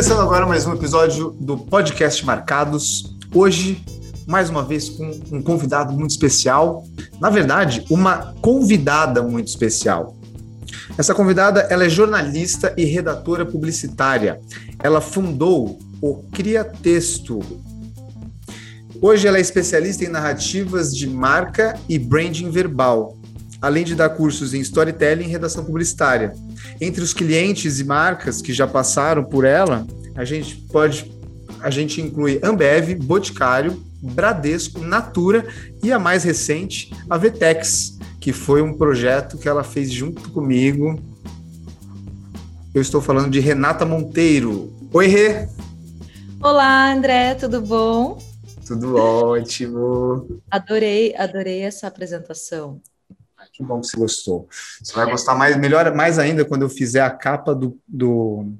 Começando agora mais um episódio do podcast Marcados. Hoje, mais uma vez, com um convidado muito especial. Na verdade, uma convidada muito especial. Essa convidada, ela é jornalista e redatora publicitária. Ela fundou o Cria Texto. Hoje ela é especialista em narrativas de marca e branding verbal, além de dar cursos em storytelling e redação publicitária. Entre os clientes e marcas que já passaram por ela, a gente pode a gente inclui Ambev, Boticário, Bradesco, Natura e a mais recente, a Vetex, que foi um projeto que ela fez junto comigo. Eu estou falando de Renata Monteiro. Oi, Rê! Olá, André, tudo bom? Tudo ótimo. Adorei, adorei essa apresentação. Que bom que você gostou. Você vai gostar mais, melhor, mais ainda quando eu fizer a capa do, do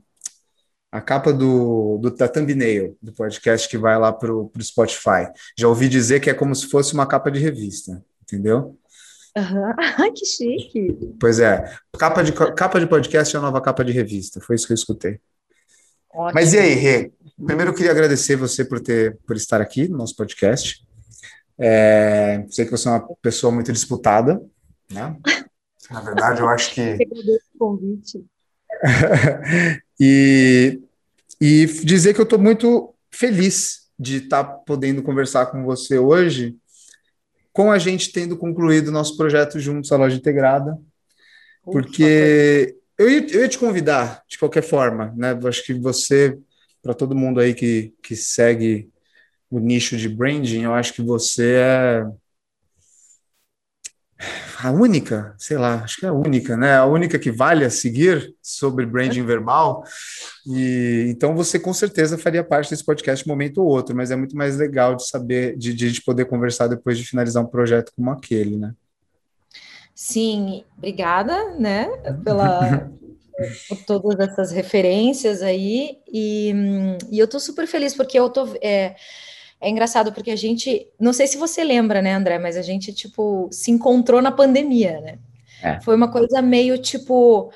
a capa do, do da thumbnail do podcast que vai lá para o Spotify. Já ouvi dizer que é como se fosse uma capa de revista, entendeu? Uhum. que chique. Pois é, capa de, capa de podcast é a nova capa de revista, foi isso que eu escutei. Ótimo. Mas e aí, Rê? Primeiro eu queria agradecer você por ter por estar aqui no nosso podcast. É, sei que você é uma pessoa muito disputada, né? Na verdade, eu acho que. convite. e, e dizer que eu estou muito feliz de estar tá podendo conversar com você hoje, com a gente tendo concluído o nosso projeto juntos, a loja integrada, porque eu ia, eu ia te convidar de qualquer forma, né? Eu acho que você, para todo mundo aí que, que segue o nicho de branding, eu acho que você é a única, sei lá, acho que é a única, né? A única que vale a seguir sobre branding verbal. E então você com certeza faria parte desse podcast um momento ou outro, mas é muito mais legal de saber, de, de a gente poder conversar depois de finalizar um projeto como aquele, né? Sim, obrigada, né, pela por todas essas referências aí e, e eu tô super feliz porque eu tô é, é engraçado porque a gente, não sei se você lembra, né, André, mas a gente, tipo, se encontrou na pandemia, né? É. Foi uma coisa meio tipo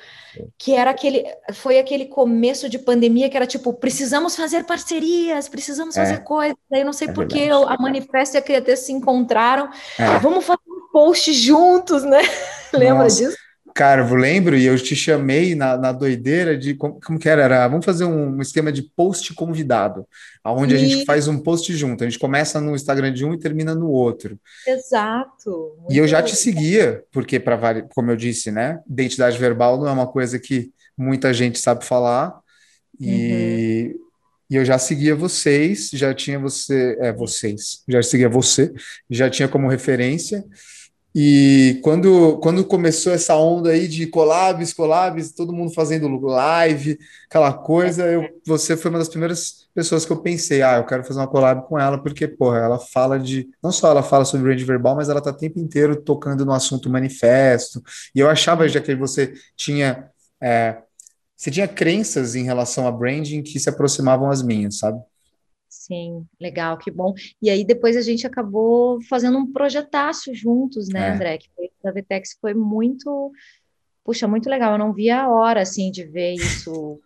que era aquele foi aquele começo de pandemia que era tipo precisamos fazer parcerias precisamos é. fazer coisas aí não sei é por que a manifesto e a Criates se encontraram é. vamos fazer um post juntos né lembra disso Carvo, lembro, e eu te chamei na, na doideira de como, como, que era? era? Vamos fazer um, um esquema de post convidado, onde e... a gente faz um post junto. A gente começa no Instagram de um e termina no outro. Exato. E eu já te seguia, porque, para como eu disse, né? Identidade verbal não é uma coisa que muita gente sabe falar. E, uhum. e eu já seguia vocês, já tinha você, é, vocês, já seguia você, já tinha como referência. E quando, quando começou essa onda aí de collabs, collabs, todo mundo fazendo live, aquela coisa, eu, você foi uma das primeiras pessoas que eu pensei, ah, eu quero fazer uma collab com ela, porque, porra, ela fala de. Não só ela fala sobre brand verbal, mas ela tá o tempo inteiro tocando no assunto manifesto. E eu achava, já que você tinha. É, você tinha crenças em relação a branding que se aproximavam às minhas, sabe? Sim, legal, que bom. E aí depois a gente acabou fazendo um projetaço juntos, né, é. André? Que foi da Vetex foi muito, puxa, muito legal. Eu não via a hora assim de ver isso,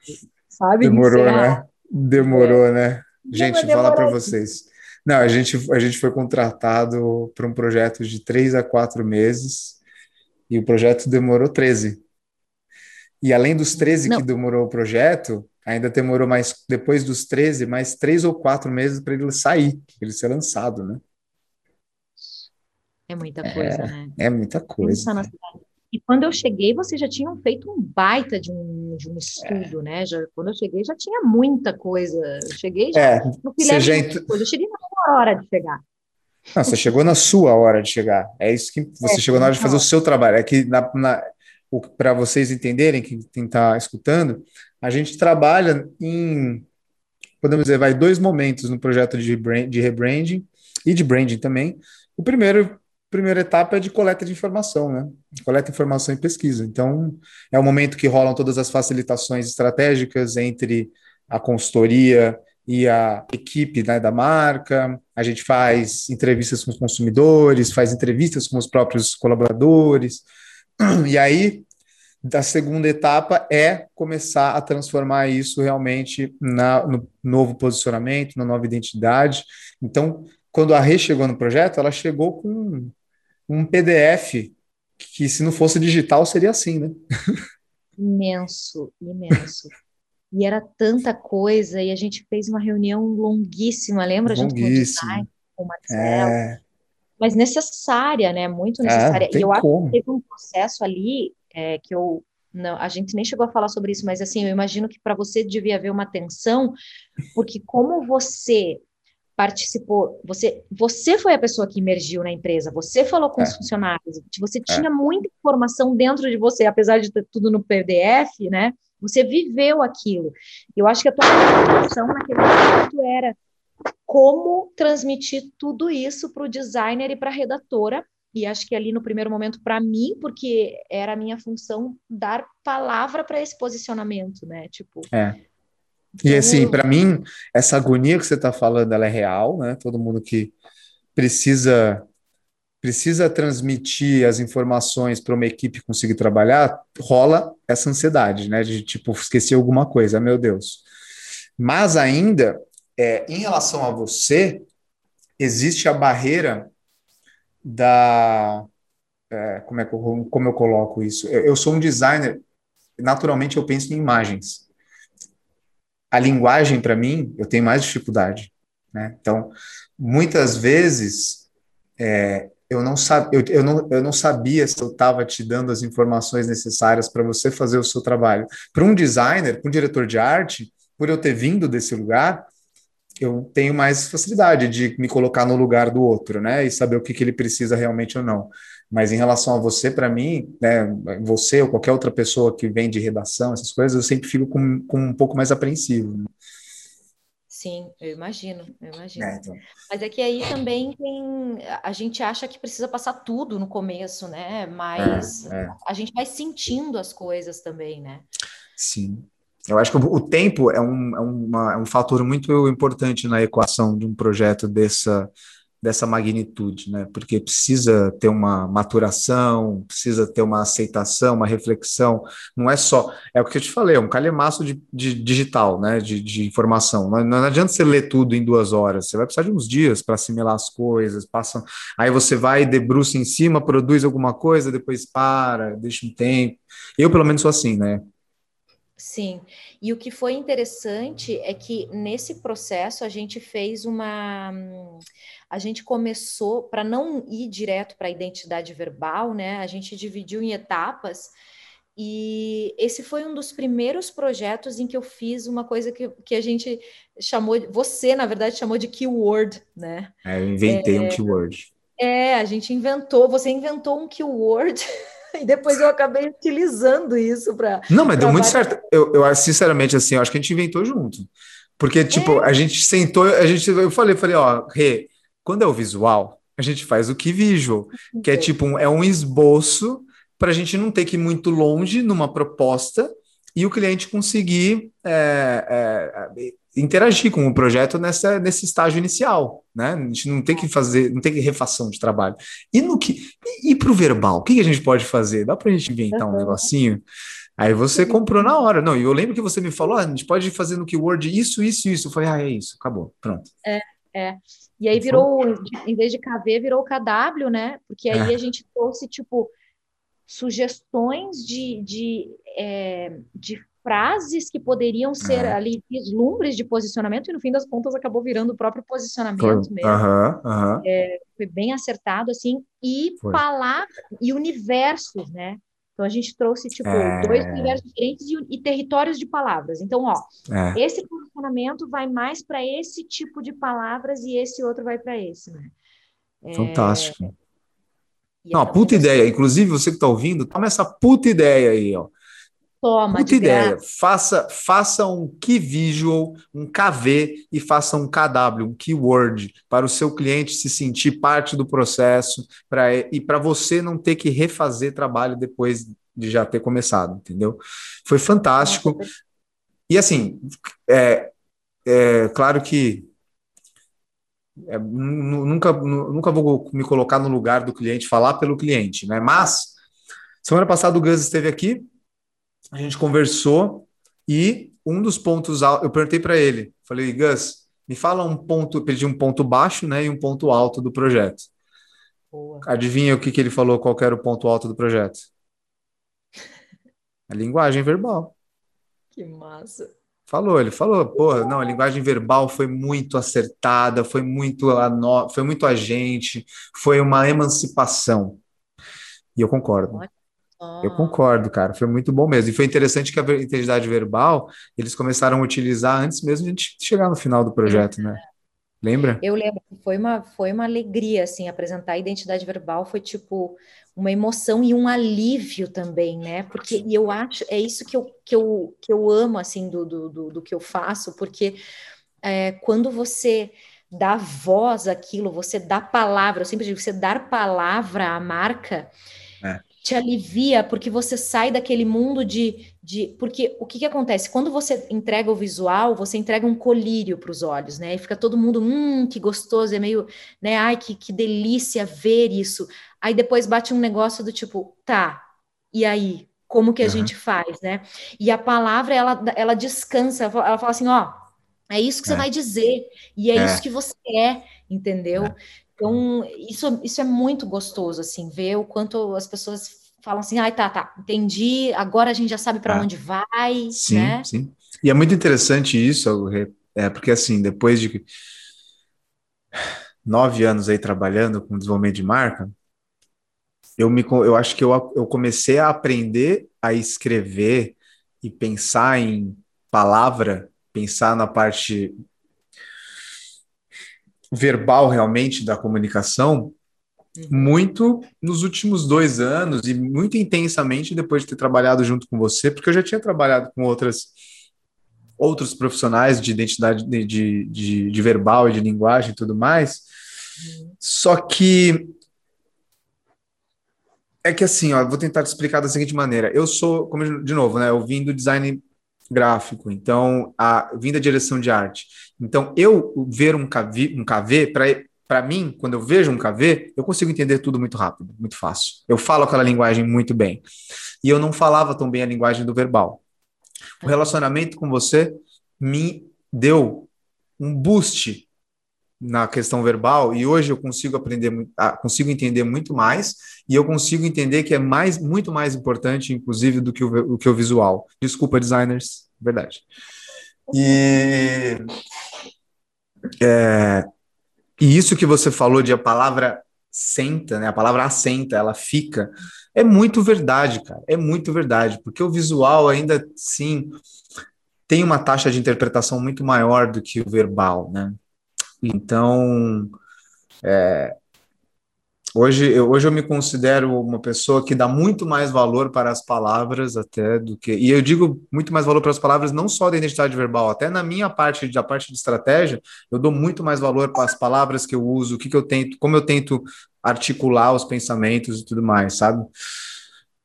sabe? Demorou, né? Demorou, é. né? Gente, vou falar para vocês. Não, a gente, a gente foi contratado para um projeto de três a quatro meses e o projeto demorou 13. E além dos 13 não. que demorou o projeto, ainda demorou mais, depois dos 13, mais três ou quatro meses para ele sair, para ele ser lançado, né? É muita coisa, é, né? É muita coisa. E quando eu cheguei, vocês já tinham feito um baita de um, de um estudo, é. né? Já, quando eu cheguei, já tinha muita coisa. Eu cheguei já é, no filé já ent... Eu cheguei na hora de chegar. Não, você chegou na sua hora de chegar. É isso que você é, chegou na hora de fazer o seu trabalho. É que para vocês entenderem, que quem está escutando, a gente trabalha em, podemos dizer, vai dois momentos no projeto de, de rebranding e de branding também. O primeiro, primeira etapa é de coleta de informação, né? Coleta informação e pesquisa. Então, é o momento que rolam todas as facilitações estratégicas entre a consultoria e a equipe né, da marca. A gente faz entrevistas com os consumidores, faz entrevistas com os próprios colaboradores. E aí, da segunda etapa é começar a transformar isso realmente na, no novo posicionamento, na nova identidade. Então, quando a Rê chegou no projeto, ela chegou com um PDF que, se não fosse digital, seria assim, né? Imenso, imenso. E era tanta coisa, e a gente fez uma reunião longuíssima, lembra? Junto com o design, com o Marcelo. É... Mas necessária, né? Muito é, necessária. É, e eu como. acho que teve um processo ali é, que eu não, a gente nem chegou a falar sobre isso, mas assim, eu imagino que para você devia haver uma tensão, porque como você participou, você, você foi a pessoa que emergiu na empresa, você falou com é. os funcionários, você é. tinha é. muita informação dentro de você, apesar de ter tudo no PDF, né? Você viveu aquilo. Eu acho que a tua preocupação naquele momento era como transmitir tudo isso para o designer e para a redatora. E acho que ali no primeiro momento, para mim, porque era a minha função dar palavra para esse posicionamento, né? Tipo, é. E assim, para mim, essa agonia que você está falando, ela é real, né? Todo mundo que precisa precisa transmitir as informações para uma equipe conseguir trabalhar, rola essa ansiedade, né? De tipo, esquecer alguma coisa, meu Deus. Mas ainda, é, em relação a você, existe a barreira da. É, como, é que eu, como eu coloco isso? Eu, eu sou um designer, naturalmente eu penso em imagens a linguagem, para mim, eu tenho mais dificuldade. Né? Então, muitas vezes, é, eu, não sab, eu, eu, não, eu não sabia se eu estava te dando as informações necessárias para você fazer o seu trabalho. Para um designer, para um diretor de arte, por eu ter vindo desse lugar, eu tenho mais facilidade de me colocar no lugar do outro, né? E saber o que, que ele precisa realmente ou não. Mas em relação a você, para mim, né, você ou qualquer outra pessoa que vem de redação, essas coisas, eu sempre fico com, com um pouco mais apreensivo. Né? Sim, eu imagino, eu imagino. É, então. Mas é que aí também tem. A gente acha que precisa passar tudo no começo, né? Mas é, é. a gente vai sentindo as coisas também, né? Sim. Eu acho que o tempo é um, é, uma, é um fator muito importante na equação de um projeto dessa, dessa magnitude, né? Porque precisa ter uma maturação, precisa ter uma aceitação, uma reflexão. Não é só, é o que eu te falei, é um calhamaço de, de digital, né? De, de informação. Não, não, adianta você ler tudo em duas horas. Você vai precisar de uns dias para assimilar as coisas. Passa, aí você vai debruça em cima, produz alguma coisa, depois para, deixa um tempo. Eu pelo menos sou assim, né? Sim, e o que foi interessante é que nesse processo a gente fez uma. A gente começou, para não ir direto para a identidade verbal, né? A gente dividiu em etapas, e esse foi um dos primeiros projetos em que eu fiz uma coisa que, que a gente chamou, você, na verdade, chamou de keyword, né? É, eu inventei é, um keyword. É, a gente inventou, você inventou um keyword. e depois eu acabei utilizando isso para. Não, mas deu muito certo. Eu, eu, sinceramente, assim, eu acho que a gente inventou junto. Porque, tipo, é. a gente sentou, a gente, eu falei, falei, ó, Rê, quando é o visual, a gente faz o que visual, que é tipo, um, é um esboço para a gente não ter que ir muito longe numa proposta e o cliente conseguir é, é, interagir com o projeto nessa, nesse estágio inicial, né? A gente não tem que fazer, não tem que refação de trabalho. E no que e, para o verbal, o que, que, a gente pode fazer? Dá para a gente inventar um negocinho? Aí você comprou na hora. Não, e eu lembro que você me falou, ah, a gente pode fazer no keyword isso, isso, isso. Eu falei, ah, é isso, acabou, pronto. É, é. E aí virou, em vez de KV, virou KW, né? Porque aí é. a gente trouxe, tipo, sugestões de, de, é, de frases que poderiam ser uhum. ali vislumbres de posicionamento e no fim das contas acabou virando o próprio posicionamento foi. mesmo. Uhum. É, foi bem acertado assim e palavras e universos, né? Então a gente trouxe tipo é... dois universos diferentes e, e, territórios de palavras. Então, ó, é. esse posicionamento vai mais para esse tipo de palavras e esse outro vai para esse, né? É, Fantástico. Não, puta ideia. Inclusive, você que está ouvindo, toma essa puta ideia aí, ó. Toma, Puta ideia. Faça, faça um key visual, um KV e faça um KW, um keyword, para o seu cliente se sentir parte do processo pra, e para você não ter que refazer trabalho depois de já ter começado, entendeu? Foi fantástico. E assim, é, é claro que é, nunca, nunca vou me colocar no lugar do cliente, falar pelo cliente, né? Mas semana passada o Gus esteve aqui a gente conversou e um dos pontos altos, eu perguntei para ele, falei, Gus, me fala um ponto, pedi um ponto baixo, né, e um ponto alto do projeto. Boa. Adivinha o que, que ele falou, qual era o ponto alto do projeto? A linguagem verbal. Que massa. Falou, ele falou, porra, não, a linguagem verbal foi muito acertada, foi muito a no... foi muito a gente, foi uma emancipação. E eu concordo. Eu concordo, cara, foi muito bom mesmo. E foi interessante que a identidade verbal eles começaram a utilizar antes mesmo de a gente chegar no final do projeto, né? Lembra? Eu lembro, foi uma, foi uma alegria, assim, apresentar a identidade verbal foi tipo uma emoção e um alívio também, né? Porque eu acho, é isso que eu, que eu, que eu amo, assim, do, do, do, do que eu faço, porque é, quando você dá voz àquilo, você dá palavra, eu sempre digo, você dar palavra à marca, é te alivia porque você sai daquele mundo de, de porque o que, que acontece? Quando você entrega o visual você entrega um colírio para os olhos né? E fica todo mundo hum que gostoso é meio né? Ai que, que delícia ver isso aí depois bate um negócio do tipo tá e aí? Como que a uhum. gente faz né? E a palavra ela ela descansa ela fala assim ó é isso que é. você vai dizer e é, é, isso que você é entendeu? É. Então, isso, isso é muito gostoso, assim, ver o quanto as pessoas falam assim, ai, tá, tá, entendi, agora a gente já sabe para ah, onde vai, sim, né? Sim, E é muito interessante isso, é, porque assim, depois de nove anos aí trabalhando com desenvolvimento de marca, eu, me, eu acho que eu, eu comecei a aprender a escrever e pensar em palavra, pensar na parte verbal realmente da comunicação. Muito nos últimos dois anos e muito intensamente depois de ter trabalhado junto com você, porque eu já tinha trabalhado com outras outros profissionais de identidade de, de, de, de verbal e de linguagem e tudo mais. Uhum. Só que é que assim, ó, vou tentar te explicar da seguinte maneira. Eu sou, como de novo, né? Eu vim do design gráfico, então a vim da direção de arte. Então eu ver um KV, um KV para para mim, quando eu vejo um KV, eu consigo entender tudo muito rápido, muito fácil. Eu falo aquela linguagem muito bem. E eu não falava tão bem a linguagem do verbal. O relacionamento com você me deu um boost na questão verbal e hoje eu consigo aprender, consigo entender muito mais e eu consigo entender que é mais, muito mais importante, inclusive, do que o, o que o visual. Desculpa, designers, verdade. E, é, e isso que você falou de a palavra senta, né? A palavra assenta, ela fica. É muito verdade, cara. É muito verdade, porque o visual ainda sim tem uma taxa de interpretação muito maior do que o verbal, né? Então, é, hoje, eu, hoje eu me considero uma pessoa que dá muito mais valor para as palavras até do que. E eu digo muito mais valor para as palavras, não só da identidade verbal, até na minha parte, da parte de estratégia, eu dou muito mais valor para as palavras que eu uso, o que, que eu tento, como eu tento articular os pensamentos e tudo mais, sabe?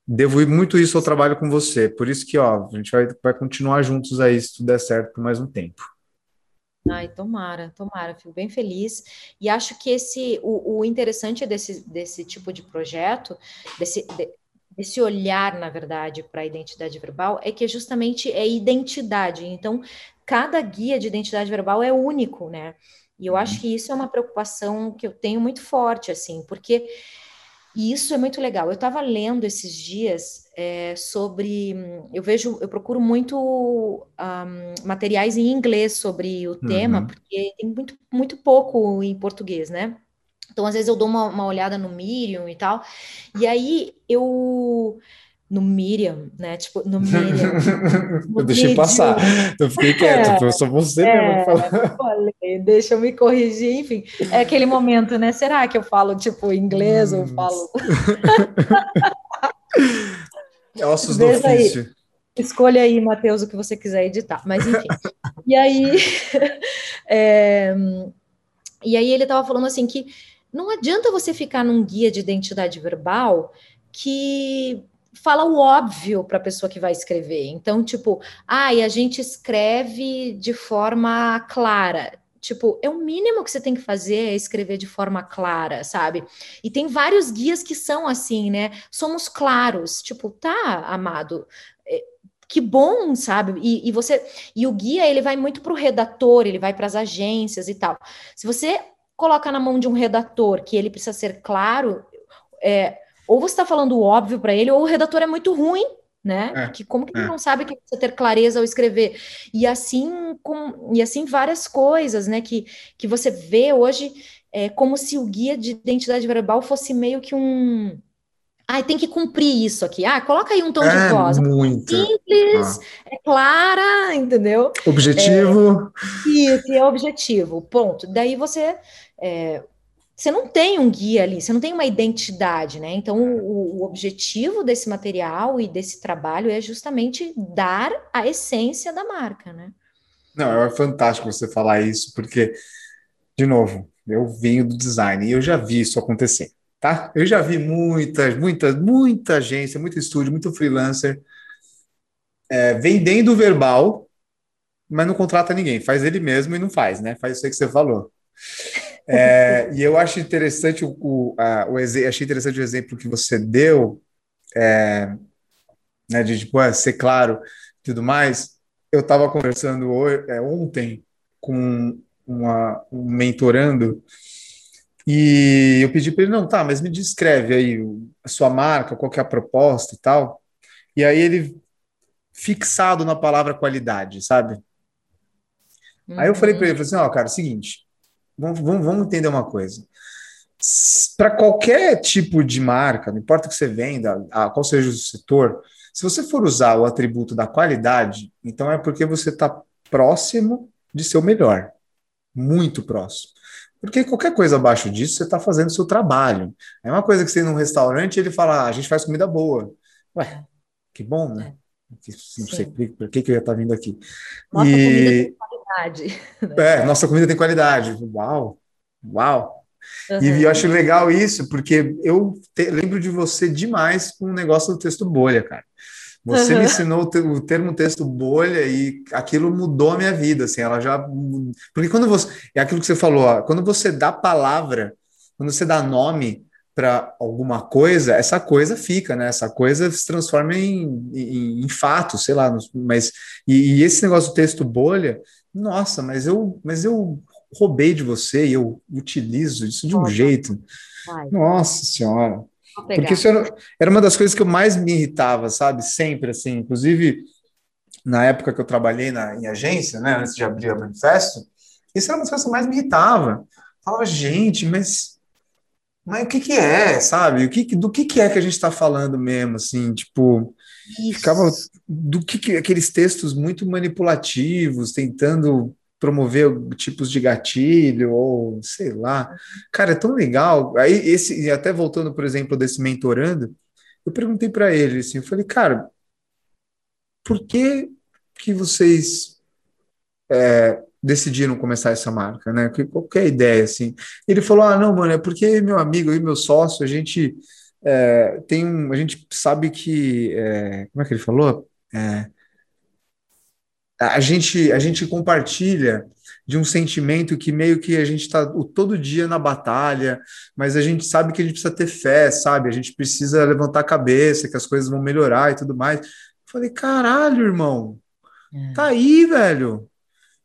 Devo muito isso ao trabalho com você. Por isso que, ó, a gente vai, vai continuar juntos aí, se tudo der certo, por mais um tempo. Ai, tomara, tomara, fico bem feliz. E acho que esse o, o interessante desse, desse tipo de projeto, desse, de, desse olhar, na verdade, para a identidade verbal, é que justamente é identidade. Então, cada guia de identidade verbal é único, né? E eu acho uhum. que isso é uma preocupação que eu tenho muito forte, assim, porque e isso é muito legal. Eu estava lendo esses dias é, sobre. Eu vejo, eu procuro muito um, materiais em inglês sobre o tema, uhum. porque tem muito, muito pouco em português, né? Então, às vezes, eu dou uma, uma olhada no Medium e tal. E aí eu no Miriam, né? Tipo, no Miriam. No eu deixei passar, eu fiquei quieto, é, sou você é, mesmo. Falei, deixa eu me corrigir, enfim. É aquele momento, né? Será que eu falo, tipo, inglês hum. ou falo. é ossos do ofício. Aí. Escolha aí, Matheus, o que você quiser editar. Mas, enfim. e aí. é, e aí ele estava falando assim que não adianta você ficar num guia de identidade verbal que fala o óbvio para a pessoa que vai escrever. Então, tipo, ah, e a gente escreve de forma clara. Tipo, é o mínimo que você tem que fazer é escrever de forma clara, sabe? E tem vários guias que são assim, né? Somos claros. Tipo, tá, amado, é, que bom, sabe? E, e, você e o guia ele vai muito para o redator, ele vai para as agências e tal. Se você coloca na mão de um redator que ele precisa ser claro, é, ou você está falando óbvio para ele, ou o redator é muito ruim, né? É, que como que é. ele não sabe que precisa ter clareza ao escrever? E assim com e assim várias coisas, né? Que, que você vê hoje é como se o guia de identidade verbal fosse meio que um Ai, tem que cumprir isso aqui. Ah, coloca aí um tom é, de voz. Muito. Simples, ah. é clara, entendeu? Objetivo. É, isso, é objetivo. Ponto. Daí você. É, você não tem um guia ali, você não tem uma identidade, né? Então, o, o, objetivo desse material e desse trabalho é justamente dar a essência da marca, né? Não, é fantástico você falar isso, porque, de novo, eu venho do design e eu já vi isso acontecer tá? Eu já vi muitas, muitas, muita agência, muito estúdio, muito freelancer é, vendendo verbal, mas não contrata ninguém, faz ele mesmo e não faz, né? Faz isso aí que você falou. É, e eu acho interessante o, o, a, o achei interessante o exemplo que você deu, é, né, de tipo, é, ser claro e tudo mais. Eu estava conversando hoje, é, ontem com uma, um mentorando e eu pedi para ele, não, tá, mas me descreve aí a sua marca, qual que é a proposta e tal. E aí ele fixado na palavra qualidade, sabe? Uhum. Aí eu falei para ele, falei assim, ó, oh, cara, é o seguinte, vamos, vamos, vamos entender uma coisa. Para qualquer tipo de marca, não importa que você venda, a, qual seja o setor, se você for usar o atributo da qualidade, então é porque você está próximo de ser o melhor, muito próximo. Porque qualquer coisa abaixo disso, você está fazendo o seu trabalho. É uma coisa que você ir num restaurante e ele fala, ah, a gente faz comida boa. Ué, que bom, né? É. Não sei por que, que eu ia estar tá vindo aqui. Nossa e... qualidade. É, nossa comida tem qualidade. Uau, uau. Uhum. E eu acho legal isso, porque eu te, lembro de você demais com o negócio do texto bolha, cara. Você uhum. me ensinou o termo texto bolha e aquilo mudou a minha vida, assim, ela já... Porque quando você... É aquilo que você falou, ó, quando você dá palavra, quando você dá nome para alguma coisa, essa coisa fica, né? Essa coisa se transforma em, em, em fato, sei lá, mas... E, e, esse negócio do texto bolha, nossa, mas eu, mas eu roubei de você e eu utilizo isso de um jeito. Vai. Nossa Senhora. Porque isso era, era, uma das coisas que eu mais me irritava, sabe? Sempre, assim. Inclusive, na época que eu trabalhei na, em agência, né? Antes de abrir a Manifesto, isso era uma das coisas que mais me irritava. falava, gente, mas, mas o que que é, sabe? O que, do que que é que a gente está falando mesmo, assim? Tipo, isso. ficava do que, que aqueles textos muito manipulativos, tentando promover tipos de gatilho, ou sei lá. Cara, é tão legal. Aí, esse, até voltando, por exemplo, desse mentorando, eu perguntei para ele assim, eu falei, cara, por que que vocês é, decidiram começar essa marca, né? Qualquer ideia, assim. Ele falou, ah, não, mano, é porque meu amigo e meu sócio, a gente é, tem um, a gente sabe que, é, como é que ele falou? É, a gente, a gente compartilha de um sentimento que meio que a gente está todo dia na batalha, mas a gente sabe que a gente precisa ter fé, sabe? A gente precisa levantar a cabeça, que as coisas vão melhorar e tudo mais. falei, caralho, irmão, é. tá aí, velho.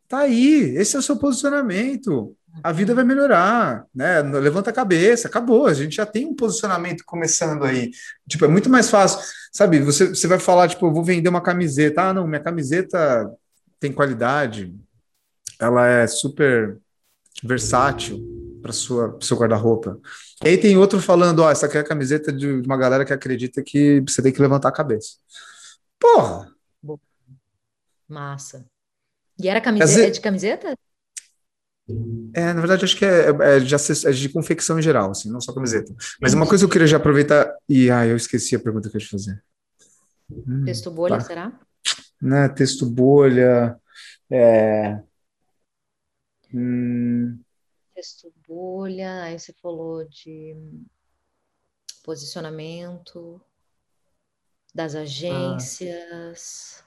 Tá aí, esse é o seu posicionamento. A vida vai melhorar, né? Levanta a cabeça, acabou. A gente já tem um posicionamento começando aí. Tipo, é muito mais fácil, sabe? Você, você vai falar, tipo, eu vou vender uma camiseta. Ah, não, minha camiseta tem qualidade, ela é super versátil para sua seu guarda-roupa. E aí tem outro falando, ó, essa aqui é a camiseta de uma galera que acredita que você tem que levantar a cabeça. Porra! Massa. E era camiseta, é de camiseta? É, na verdade, acho que é, é, de, é de confecção em geral, assim, não só camiseta. Mas uma coisa que eu queria já aproveitar. E ah, eu esqueci a pergunta que eu ia te fazer. Hum, Texto bolha, tá. será? né, texto bolha, é, hum, texto bolha, aí você falou de posicionamento das agências.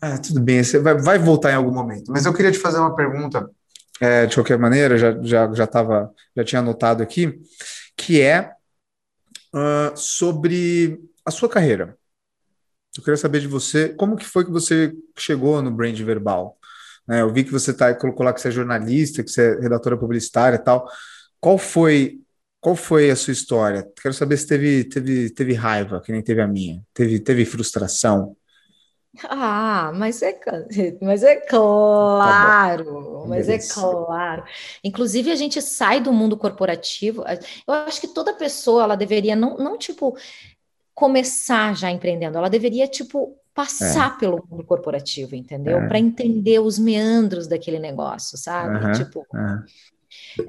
Ah, tudo bem, você vai, vai voltar em algum momento. Mas eu queria te fazer uma pergunta, é, de qualquer maneira, já, já, já, tava, já tinha anotado aqui, que é uh, sobre a sua carreira. Eu queria saber de você, como que foi que você chegou no brand verbal? Né, eu vi que você tá, colocou lá que você é jornalista, que você é redatora publicitária e tal. Qual foi qual foi a sua história? Quero saber se teve, teve, teve raiva, que nem teve a minha. Teve, teve frustração. Ah, mas é, mas é claro, tá mas é claro. Inclusive, a gente sai do mundo corporativo. Eu acho que toda pessoa ela deveria não, não tipo começar já empreendendo, ela deveria tipo passar é. pelo mundo corporativo, entendeu? É. Para entender os meandros daquele negócio, sabe? Tipo,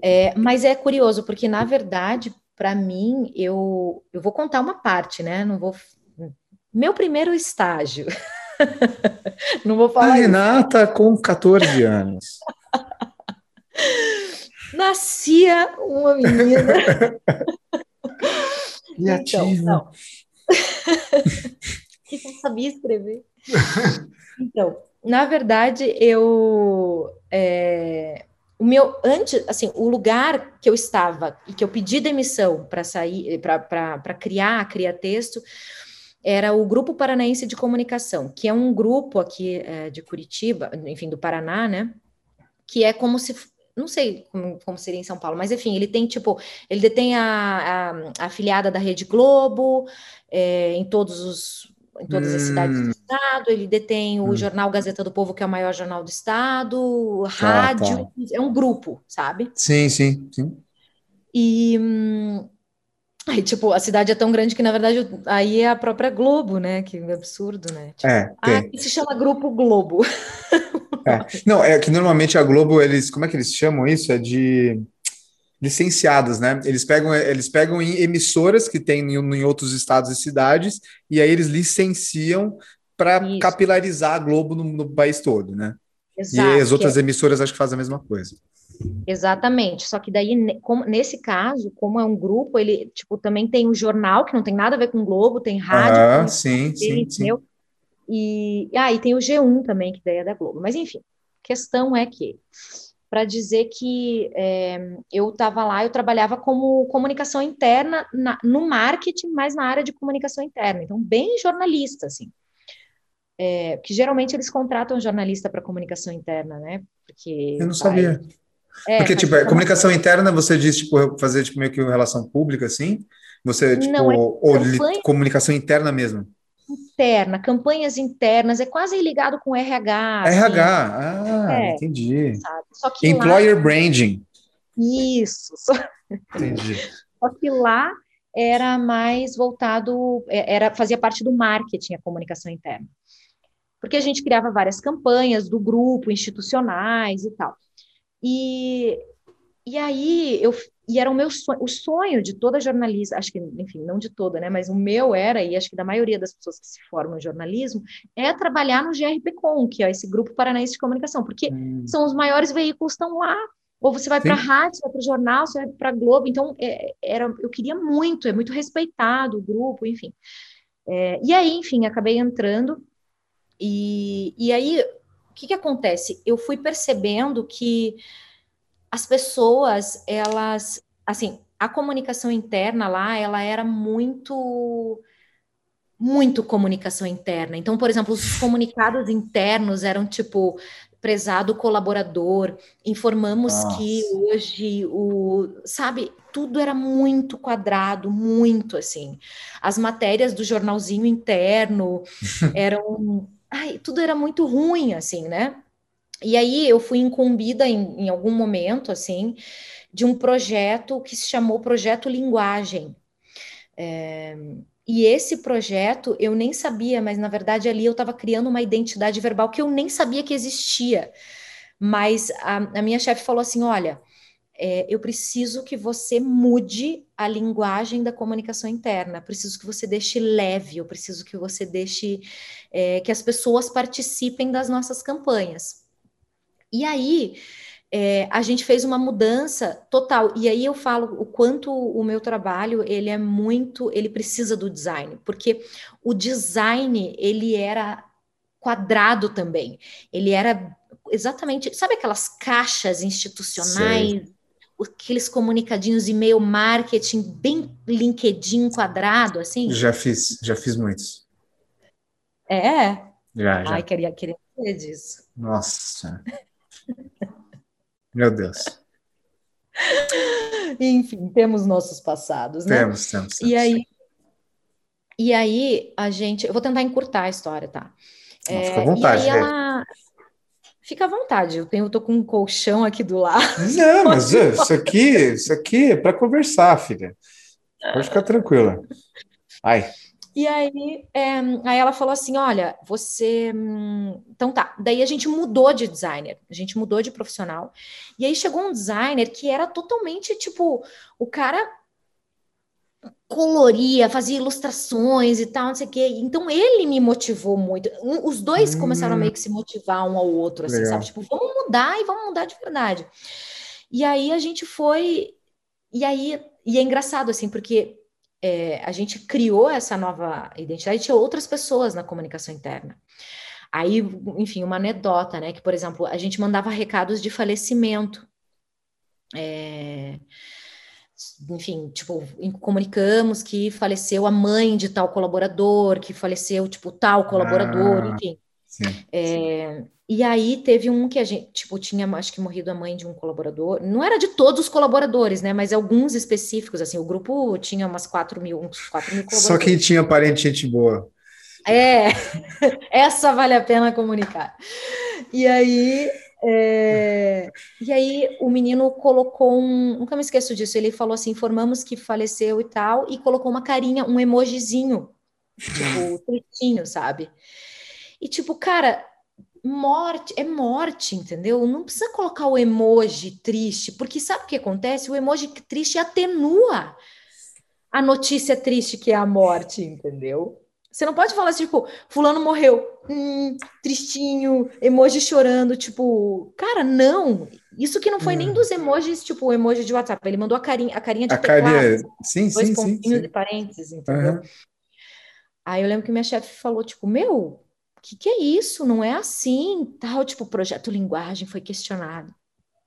é, mas é curioso, porque na verdade, para mim, eu, eu vou contar uma parte, né? Não vou. Meu primeiro estágio. Não vou falar. A Renata isso. com 14 anos. Nascia uma menina. E então, que não sabia escrever. Então, na verdade, eu é, o meu antes, assim, o lugar que eu estava e que eu pedi demissão para sair, para criar, criar texto, era o Grupo Paranaense de Comunicação, que é um grupo aqui é, de Curitiba, enfim, do Paraná, né? Que é como se não sei como, como, seria em São Paulo, mas enfim, ele tem tipo, ele detém a, a, a afiliada da Rede Globo é, em todos os em todas hum. as cidades do hum. estado, ele detém o hum. jornal Gazeta do Povo, que é o maior jornal do estado, rádio, tá, tá. é um grupo, sabe? Sim, sim, sim. E hum, aí, tipo, a cidade é tão grande que, na verdade, aí é a própria Globo, né? Que absurdo, né? Tipo, é, ah, que se chama Grupo Globo. É. Não, é que normalmente a Globo, eles, como é que eles chamam isso? É de licenciadas, né? Eles pegam, eles pegam em emissoras que tem em, em outros estados e cidades, e aí eles licenciam para capilarizar a Globo no, no, país todo, né? Exato, e as outras é... emissoras acho que fazem a mesma coisa. Exatamente. Só que daí, como, nesse caso, como é um grupo, ele tipo também tem o um jornal que não tem nada a ver com o Globo, tem rádio, ah, sim, sim, sim. E ah, e tem o G1 também que daí é da Globo. Mas enfim, questão é que para dizer que é, eu estava lá, eu trabalhava como comunicação interna na, no marketing, mas na área de comunicação interna, então bem jornalista, assim. É, que geralmente eles contratam jornalista para comunicação interna, né? Porque eu não sabia. É, Porque, tipo, é, comunicação interna, você diz, tipo, fazer tipo, meio que relação pública, assim? Você, tipo, não, é ou campanha... comunicação interna mesmo? interna, campanhas internas, é quase ligado com RH. RH, assim. ah, é, entendi. Employer lá... branding. Isso. Entendi. Só que lá era mais voltado, é, era fazia parte do marketing, a comunicação interna. Porque a gente criava várias campanhas do grupo, institucionais e tal. E, e aí eu e era o meu sonho, o sonho de toda jornalista, acho que, enfim, não de toda, né, mas o meu era, e acho que da maioria das pessoas que se formam em jornalismo, é trabalhar no GRPcom, que é esse grupo paranaense de comunicação, porque hum. são os maiores veículos estão lá, ou você vai para a rádio, você vai para o jornal, você vai para a Globo, então é, era, eu queria muito, é muito respeitado o grupo, enfim. É, e aí, enfim, acabei entrando, e, e aí, que que acontece? Eu fui percebendo que as pessoas, elas, assim, a comunicação interna lá, ela era muito muito comunicação interna. Então, por exemplo, os comunicados internos eram tipo prezado colaborador, informamos Nossa. que hoje o, sabe, tudo era muito quadrado, muito assim. As matérias do jornalzinho interno eram, ai, tudo era muito ruim assim, né? E aí eu fui incumbida em, em algum momento, assim, de um projeto que se chamou Projeto Linguagem. É, e esse projeto eu nem sabia, mas na verdade ali eu estava criando uma identidade verbal que eu nem sabia que existia. Mas a, a minha chefe falou assim: olha, é, eu preciso que você mude a linguagem da comunicação interna, preciso que você deixe leve, eu preciso que você deixe é, que as pessoas participem das nossas campanhas. E aí é, a gente fez uma mudança total. E aí eu falo o quanto o meu trabalho ele é muito, ele precisa do design, porque o design ele era quadrado também. Ele era exatamente, sabe aquelas caixas institucionais? Sei aqueles comunicadinhos e-mail marketing bem LinkedIn quadrado, assim? Já fiz, já fiz muitos. É. Já, já. Ai, queria, queria saber disso. Nossa. Meu Deus. Enfim, temos nossos passados, né? Temos, temos. E aí, e aí a gente, eu vou tentar encurtar a história, tá? Não, fica à vontade, e aí ela fica à vontade. Eu tenho, eu tô com um colchão aqui do lado. Não, mas é, isso aqui, isso aqui é para conversar, filha. Pode ficar tranquila. Ai, E aí, é, aí ela falou assim: olha, você. hum, Então tá. Daí a gente mudou de designer, a gente mudou de profissional. E aí chegou um designer que era totalmente tipo, o cara coloria, fazia ilustrações e tal, não sei o quê. Então ele me motivou muito. Os dois Hum. começaram a meio que se motivar um ao outro, assim, Legal. sabe? Tipo, vamos mudar e vamos mudar de verdade. E aí a gente foi. E aí, e é engraçado, assim, porque é, a gente criou essa nova identidade, tinha outras pessoas na comunicação interna. Aí, enfim, uma anedota, né? Que, por exemplo, a gente mandava recados de falecimento. É, enfim, tipo, comunicamos que faleceu a mãe de tal colaborador, que faleceu, tipo, tal colaborador, Ah. enfim. sim. É, e aí teve um que a gente, tipo, tinha, acho que morrido a mãe de um colaborador. Não era de todos os colaboradores, né? Mas alguns específicos, assim, o grupo tinha umas 4 mil, uns 4 mil Só colaboradores. quem tinha parente gente boa. É, essa vale a pena comunicar. E aí, é, e aí o menino colocou um, nunca me esqueço disso, ele falou assim, informamos que faleceu e tal, e colocou uma carinha, um emojizinho, tipo, tristinho, sabe? E tipo, cara, morte é morte, entendeu? Não precisa colocar o emoji triste, porque sabe o que acontece? O emoji triste atenua a notícia triste que é a morte, entendeu? Você não pode falar assim, tipo, fulano morreu, hum, tristinho, emoji chorando, tipo, cara, não. Isso que não foi nem Hum. dos emojis, tipo, o emoji de WhatsApp, ele mandou a carinha, a carinha de A teclado, carinha. Sim, dois sim, pontinhos sim. e parênteses, entendeu? Aham. Aí eu lembro que minha chefe falou, tipo, meu, o que que é isso? Não é assim, tal, tipo, o projeto linguagem foi questionado.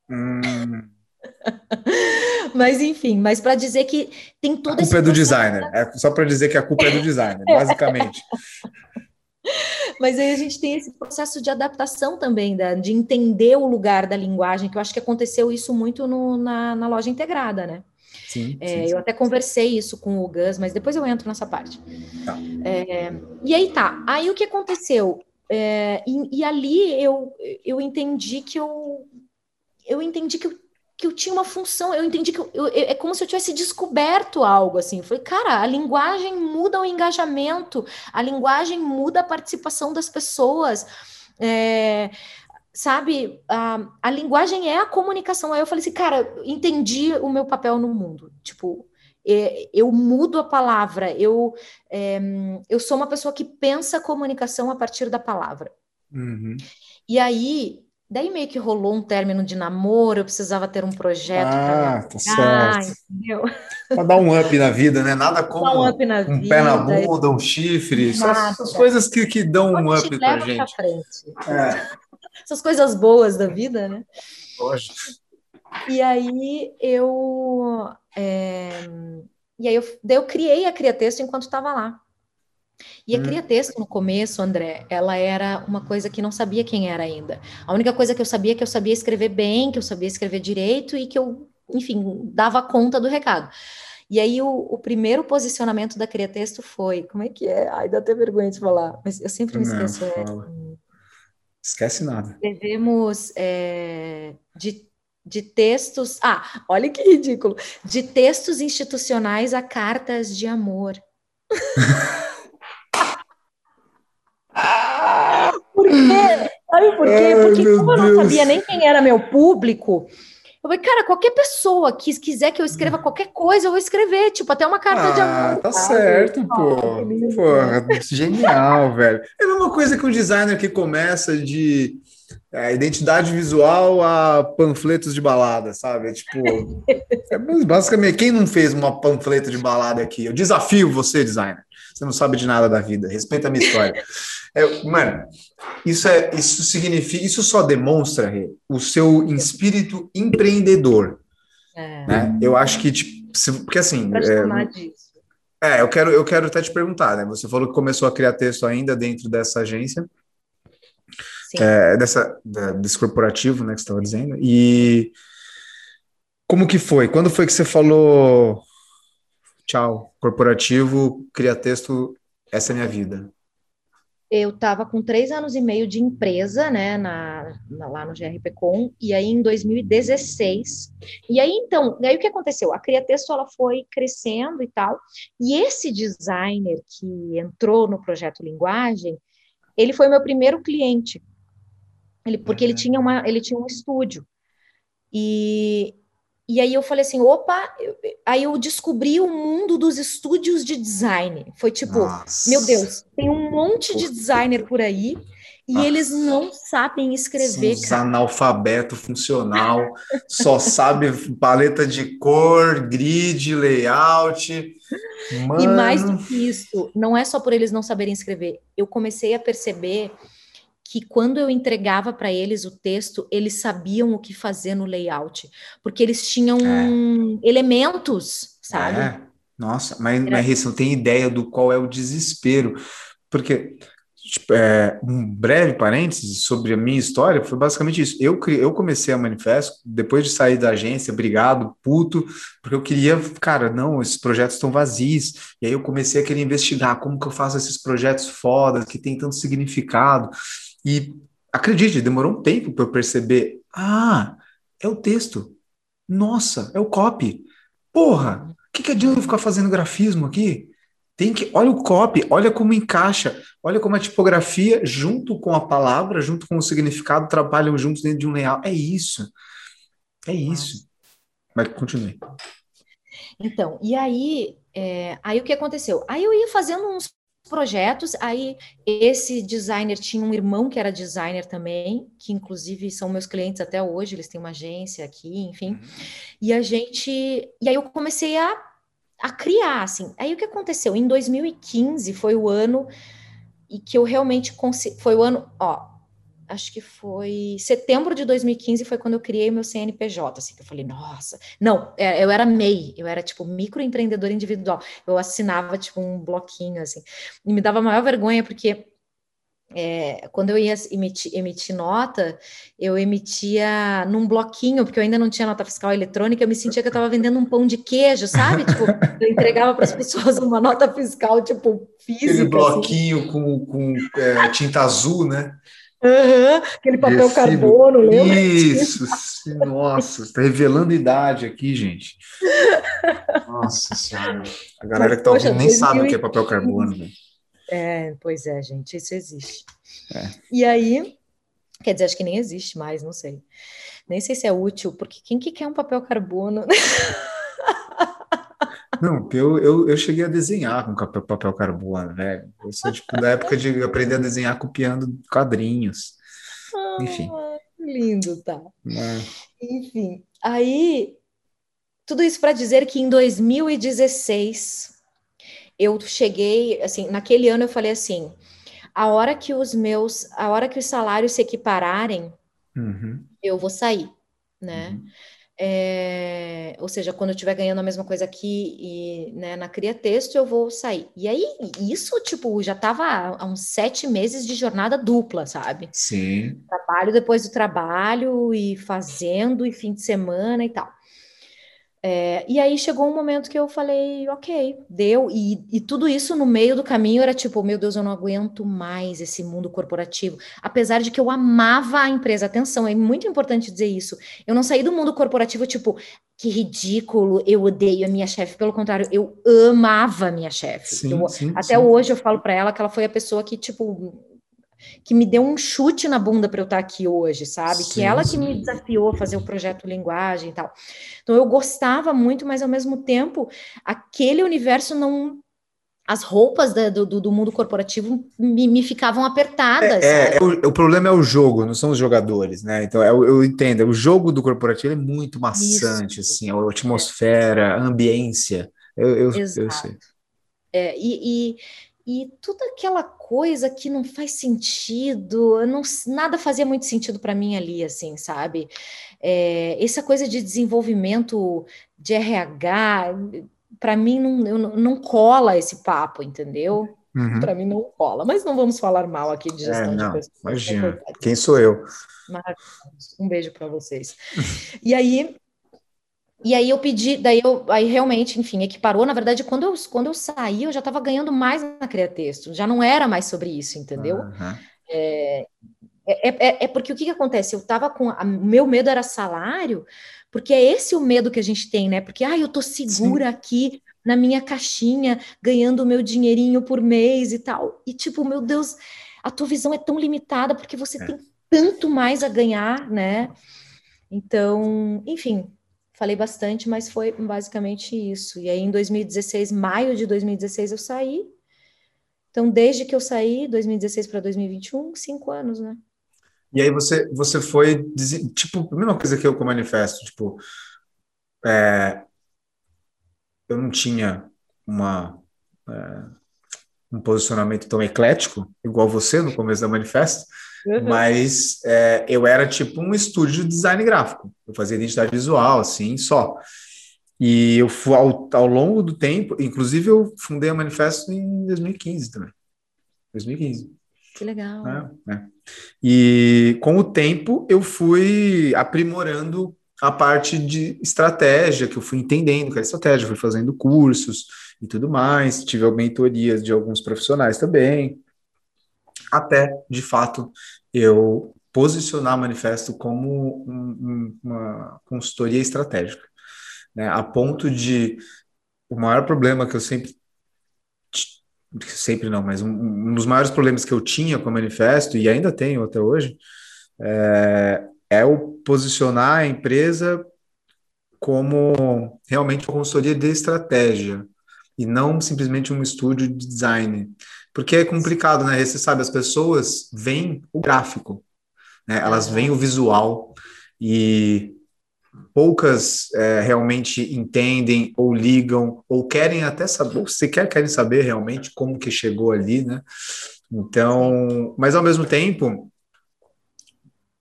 Hum, Mas enfim, mas para dizer que tem a todo esse culpa é do designer. É só para dizer que a culpa é do designer, basicamente. Mas aí a gente tem esse processo de adaptação também, da- de entender o lugar da linguagem, que eu acho que aconteceu isso muito no- na, na loja integrada, né? Sim, É, sim, eu sim. até conversei isso com o Gus, mas depois eu entro nessa parte. Tá. É, e aí tá. Aí o que aconteceu? É, e, e ali eu, eu entendi que eu eu entendi que eu, que eu tinha uma função, eu entendi que eu, eu- é como se eu tivesse descoberto algo assim. Eu falei, cara, a linguagem muda o engajamento, a linguagem muda a participação das pessoas. É, sabe, a, a linguagem é a comunicação. Aí eu falei assim, cara, entendi o meu papel no mundo. Tipo, é, eu mudo a palavra, eu, é, eu sou uma pessoa que pensa a comunicação a partir da palavra. Uhum. E aí, daí meio que rolou um término de namoro, eu precisava ter um projeto Ah, para tá certo. entendeu? Para dar um up na vida, né? Nada um como na um vida. pé na bunda, um chifre, só essas coisas que, que dão um te up pra leva pra gente. frente. É, Essas coisas boas da vida, né? lógico. E aí eu. é, E aí eu, daí eu criei a Cria Texto enquanto estava lá. E a Hum. Cria Texto, no começo, André, ela era uma coisa que não sabia quem era ainda. A única coisa que eu sabia é que eu sabia escrever bem, que eu sabia escrever direito e que eu, enfim, dava conta do recado. E aí o, o primeiro posicionamento da Cria Texto foi, como é que é? Ai, dá até vergonha de falar, mas eu sempre me Não, esqueço. É, fala. Esquece nada. devemos é, de, de textos. Ah, olha que ridículo! De textos institucionais a cartas de amor. Por quê? Sabe por quê? Ai, Porque meu como eu não Deus. sabia nem quem era meu público, eu falei, cara, qualquer pessoa que quiser que eu escreva qualquer coisa, eu vou escrever, tipo, até uma carta de Ah, amor. tá certo, pô. Porra, genial, velho. É a mesma coisa que um designer que começa de é, identidade visual a panfletos de balada, sabe? É tipo, é basicamente, quem não fez uma panfleto de balada aqui? Eu desafio você, designer. Você não sabe de nada da vida. Respeita a minha história. É, mano, isso é, isso significa, isso só demonstra Rê, o seu espírito empreendedor, É, né? Eu acho que, tipo, se- porque assim, pra é, disso. É, eu quero, eu quero até te perguntar, né? Você falou que começou a criar texto ainda dentro dessa agência, é, dessa, da, desse corporativo, né, que você estava dizendo. E como que foi? Quando foi que você falou, tchau, corporativo, cria texto, essa é minha vida? eu estava com três anos e meio de empresa, né, na, na, lá no GRPcom, e aí em 2016, e aí então, aí o que aconteceu? A Criatexto, ela foi crescendo e tal, e esse designer que entrou no projeto Linguagem, ele foi meu primeiro cliente, ele, porque ele uhum. tinha, uma, ele tinha um estúdio, e, e aí eu falei assim, opa, aí eu descobri o mundo dos estúdios de design. Foi tipo, Nossa. meu Deus, tem um monte de designer por aí e Nossa. eles não sabem escrever. São analfabeto funcional, só sabe paleta de cor, grid, layout. Mano. E mais do que isso, não é só por eles não saberem escrever. Eu comecei a perceber que quando eu entregava para eles o texto, eles sabiam o que fazer no layout, porque eles tinham é. elementos, sabe? É. Nossa, mas, Era... mas não tem ideia do qual é o desespero, porque tipo, é, um breve parênteses sobre a minha história foi basicamente isso. Eu, eu comecei a manifesto depois de sair da agência, brigado, puto, porque eu queria, cara, não, esses projetos estão vazios. E aí eu comecei a querer investigar como que eu faço esses projetos fodas que tem tanto significado. E acredite, demorou um tempo para eu perceber. Ah, é o texto. Nossa, é o copy. Porra, o que, que adianta eu ficar fazendo grafismo aqui? Tem que, olha o copy, olha como encaixa, olha como a tipografia, junto com a palavra, junto com o significado, trabalham juntos dentro de um layout. É isso. É isso. Mas continue. Então, e aí, é, aí o que aconteceu? Aí eu ia fazendo uns projetos. Aí esse designer tinha um irmão que era designer também, que inclusive são meus clientes até hoje, eles têm uma agência aqui, enfim. Uhum. E a gente, e aí eu comecei a, a criar assim. Aí o que aconteceu? Em 2015 foi o ano e que eu realmente consegui, foi o ano, ó, acho que foi setembro de 2015 foi quando eu criei meu CNPJ, assim, que eu falei, nossa, não, é, eu era MEI, eu era tipo microempreendedor individual, eu assinava tipo um bloquinho, assim, e me dava maior vergonha porque é, quando eu ia emitir, emitir, nota, eu emitia num bloquinho, porque eu ainda não tinha nota fiscal eletrônica, eu me sentia que eu estava vendendo um pão de queijo, sabe? tipo, eu entregava para as pessoas uma nota fiscal, tipo, física. Aquele assim. bloquinho assim. com, com é, tinta azul, né? Uhum, aquele papel Recibo. carbono, lembra? Isso, nossa, está revelando idade aqui, gente. Nossa senhora. A galera que está ouvindo nem sabe o que é papel carbono, velho. É, pois é, gente, isso existe. É. E aí, quer dizer, acho que nem existe mais, não sei. Nem sei se é útil, porque quem que quer um papel carbono? Não, eu, eu, eu cheguei a desenhar com papel, papel carbono, velho. Eu sou tipo da época de aprender a desenhar copiando quadrinhos. Enfim. Ah, lindo, tá. É. Enfim, aí tudo isso para dizer que em 2016 eu cheguei, assim, naquele ano eu falei assim, a hora que os meus, a hora que os salários se equipararem, uhum. eu vou sair, né? Uhum. É, ou seja, quando eu estiver ganhando a mesma coisa aqui e né, na Cria Texto, eu vou sair. E aí, isso, tipo, já estava há uns sete meses de jornada dupla, sabe? Sim. Trabalho depois do trabalho e fazendo e fim de semana e tal. É, e aí chegou um momento que eu falei, ok, deu. E, e, tudo isso no meio do caminho era tipo, meu Deus, eu não aguento mais esse mundo corporativo. Apesar de que eu amava a empresa. Atenção, é muito importante dizer isso. Eu não saí do mundo corporativo, tipo, que ridículo, eu odeio a minha chefe. Pelo contrário, eu amava a minha chefe. Até sim. hoje eu falo para ela que ela foi a pessoa que, tipo, que me deu um chute na bunda para eu estar aqui hoje, sabe? Sim, que ela sim. que me desafiou a fazer o projeto Linguagem e tal. Então eu gostava muito, mas ao mesmo tempo aquele universo não as roupas da, do, do, mundo corporativo me, me ficavam apertadas. É, é, o, o, problema é o jogo, não são os jogadores, né? Então eu, eu entendo, o jogo do corporativo é muito maçante, Isso. assim, a atmosfera, a ambiência. Eu, eu, Exato. eu sei. É, e, e, e toda aquela coisa que não faz sentido, não, nada fazia muito sentido para mim ali, assim, sabe? É, essa coisa de desenvolvimento de RH, para mim não, não cola esse papo, entendeu? Uhum. Para mim não cola, mas não vamos falar mal aqui de gestão é, não, de pessoas. É imagina, quem sou eu? Um beijo para vocês. e aí, e aí eu pedi, daí eu, aí realmente, enfim, equiparou. Na verdade, quando eu, quando eu saí, eu já estava ganhando mais na Criatexto, já não era mais sobre isso, entendeu? Uhum. É, é, é, é, porque o que, que acontece? Eu estava com. O meu medo era salário, porque é esse o medo que a gente tem, né? Porque, ah, eu tô segura Sim. aqui na minha caixinha, ganhando o meu dinheirinho por mês e tal. E, tipo, meu Deus, a tua visão é tão limitada porque você é. tem tanto mais a ganhar, né? Então, enfim, falei bastante, mas foi basicamente isso. E aí, em 2016, maio de 2016, eu saí. Então, desde que eu saí, 2016 para 2021, cinco anos, né? E aí você, você foi, tipo, a mesma coisa que eu com o manifesto, tipo, é, eu não tinha uma, é, um posicionamento tão eclético, igual você no começo da manifesto, uhum. mas é, eu era tipo um estúdio de design gráfico, eu fazia identidade visual, assim, só. E eu fui ao, ao longo do tempo, inclusive eu fundei a manifesto em 2015 também. 2015. Que legal. É, é. E com o tempo eu fui aprimorando a parte de estratégia, que eu fui entendendo que era estratégia, fui fazendo cursos e tudo mais, tive mentorias de alguns profissionais também, até, de fato, eu posicionar o manifesto como um, uma consultoria estratégica, né, a ponto de o maior problema que eu sempre sempre não, mas um, um, dos maiores problemas que eu tinha com o manifesto, e ainda tenho até hoje, é, é o posicionar a empresa como realmente uma consultoria de estratégia e não simplesmente um estúdio de design. Porque é complicado, né? Você sabe, as pessoas veem o gráfico, né? Elas veem o visual e poucas é, realmente entendem ou ligam ou querem até saber, ou sequer querem saber realmente como que chegou ali, né? Então, mas ao mesmo tempo,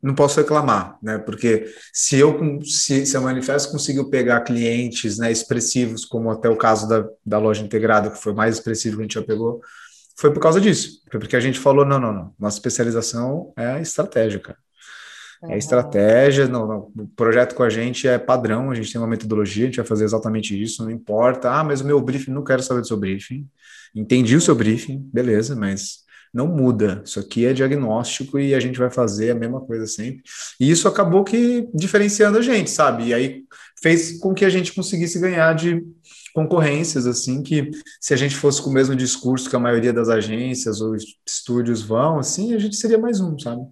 não posso reclamar, né? Porque se eu se, se a Manifesto conseguiu pegar clientes né, expressivos, como até o caso da, da loja integrada, que foi mais expressivo que a gente já pegou, foi por causa disso. Foi porque a gente falou: não, não, não, nossa especialização é estratégica. É estratégia, não, não, o projeto com a gente é padrão, a gente tem uma metodologia, a gente vai fazer exatamente isso, não importa. Ah, mas o meu briefing, não quero saber do seu briefing. Entendi o seu briefing, beleza, mas não muda. Isso aqui é diagnóstico e a gente vai fazer a mesma coisa sempre. E isso acabou que diferenciando a gente, sabe? E aí fez com que a gente conseguisse ganhar de concorrências, assim, que se a gente fosse com o mesmo discurso que a maioria das agências ou estúdios vão, assim, a gente seria mais um, sabe?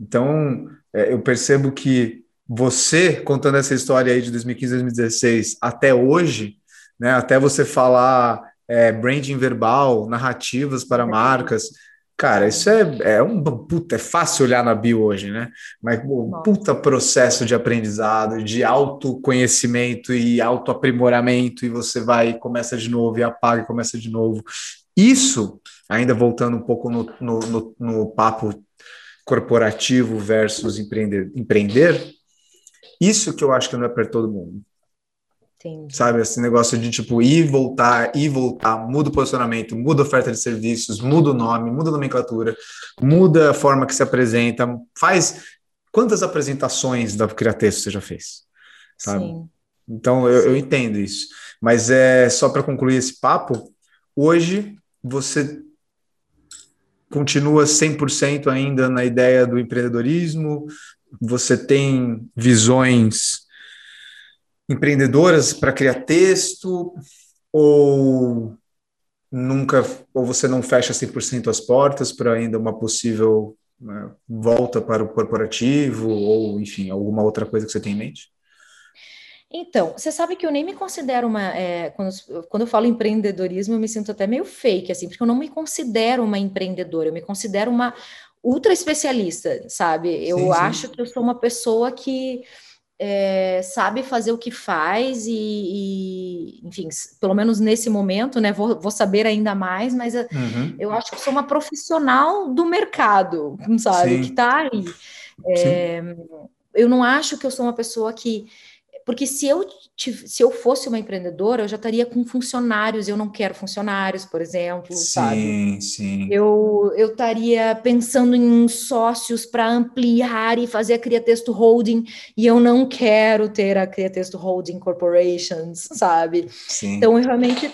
Então, é, eu percebo que você, contando essa história aí de 2015, 2016 até hoje, né, até você falar é, branding verbal, narrativas para marcas, cara, isso é, é um puta, é fácil olhar na bio hoje, né? Mas um puta processo de aprendizado, de autoconhecimento e autoaprimoramento, e você vai e começa de novo, e apaga e começa de novo. Isso, ainda voltando um pouco no, no, no, no papo corporativo versus empreender, empreender, isso que eu acho que não é para todo mundo. Entendi. Sabe, esse negócio de tipo ir voltar, ir voltar, muda o posicionamento, muda a oferta de serviços, muda o nome, muda a nomenclatura, muda a forma que se apresenta, faz. Quantas apresentações da Criatexto você já fez? Sabe? Sim. Então eu, eu entendo isso. Mas é só para concluir esse papo, hoje você continua 100% ainda na ideia do empreendedorismo? Você tem visões empreendedoras para criar texto ou nunca ou você não fecha 100% as portas para ainda uma possível né, volta para o corporativo ou enfim, alguma outra coisa que você tem em mente? Então, você sabe que eu nem me considero uma. É, quando, quando eu falo empreendedorismo, eu me sinto até meio fake, assim, porque eu não me considero uma empreendedora, eu me considero uma ultra especialista, sabe? Eu sim, acho sim. que eu sou uma pessoa que é, sabe fazer o que faz e, e, enfim, pelo menos nesse momento, né? Vou, vou saber ainda mais, mas uhum. eu acho que sou uma profissional do mercado, sabe? Sim. Que tá aí. É, eu não acho que eu sou uma pessoa que porque se eu, se eu fosse uma empreendedora, eu já estaria com funcionários, eu não quero funcionários, por exemplo, sim, sabe? Sim, Eu eu estaria pensando em sócios para ampliar e fazer a Criatexto Holding, e eu não quero ter a Criatexto Holding Corporations, sabe? Sim. Então, eu realmente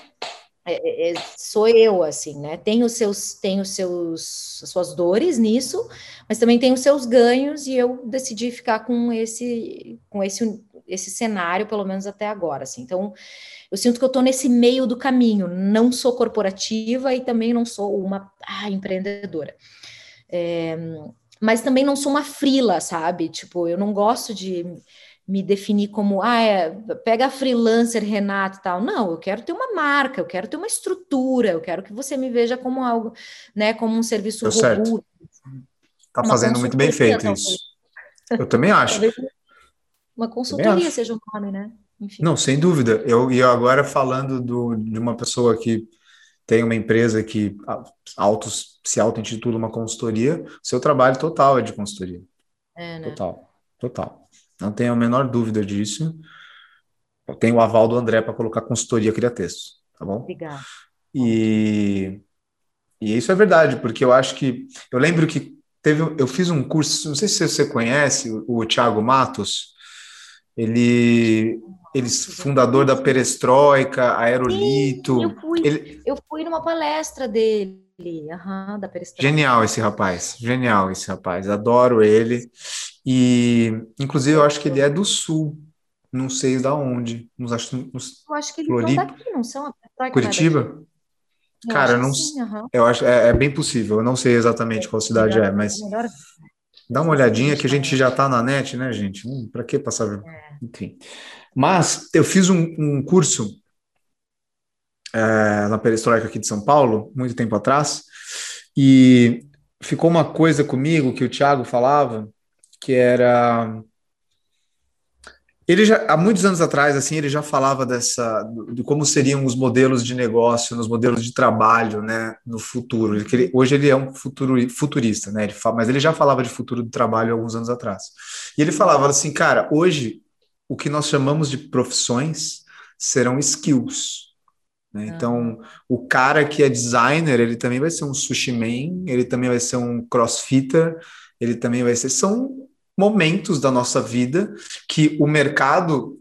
é, é, é, sou eu, assim, né? Tem os seus, tem os seus, as suas dores nisso, mas também tem os seus ganhos, e eu decidi ficar com esse, com esse, esse cenário, pelo menos até agora, assim. Então, eu sinto que eu estou nesse meio do caminho, não sou corporativa e também não sou uma ah, empreendedora. É, mas também não sou uma frila, sabe? Tipo, eu não gosto de me definir como, ah, é, pega freelancer Renato e tal. Não, eu quero ter uma marca, eu quero ter uma estrutura, eu quero que você me veja como algo, né, como um serviço Deu robusto. Tá fazendo muito bem feito isso. Eu também acho. Uma consultoria seja o nome, né? Enfim. Não, sem dúvida. Eu e agora falando do, de uma pessoa que tem uma empresa que autos, se auto-intitula uma consultoria, seu trabalho total é de consultoria. É, né? Total, total. Não tenho a menor dúvida disso. Eu tenho o aval do André para colocar consultoria cria textos, tá bom? Obrigada. E, e isso é verdade, porque eu acho que. Eu lembro que teve, eu fiz um curso, não sei se você conhece, o, o Thiago Matos. Ele, ele fundador da Perestroika, Aerolito. Sim, eu, fui, ele... eu fui numa palestra dele. Uhum, da Perestroika. Genial esse rapaz, genial esse rapaz, adoro ele. E, inclusive, eu acho que ele é do sul, não sei da onde. Nos, nos eu acho que eles Floripa. são daqui, não são? Curitiba? Eu Cara, não, sim, uhum. eu acho é, é, bem possível. Eu não sei exatamente qual cidade melhor, é, mas melhor. Dá uma olhadinha que a gente já tá na net, né, gente? Hum, para que passar? É. Enfim. Mas eu fiz um, um curso é, na Perestroika aqui de São Paulo, muito tempo atrás, e ficou uma coisa comigo que o Thiago falava que era ele já há muitos anos atrás assim ele já falava dessa de como seriam os modelos de negócio nos modelos de trabalho né no futuro. Ele, hoje ele é um futuro futurista né ele fala, mas ele já falava de futuro do trabalho alguns anos atrás. E ele falava assim cara hoje o que nós chamamos de profissões serão skills né? então o cara que é designer ele também vai ser um sushi man ele também vai ser um crossfitter ele também vai ser são momentos da nossa vida que o mercado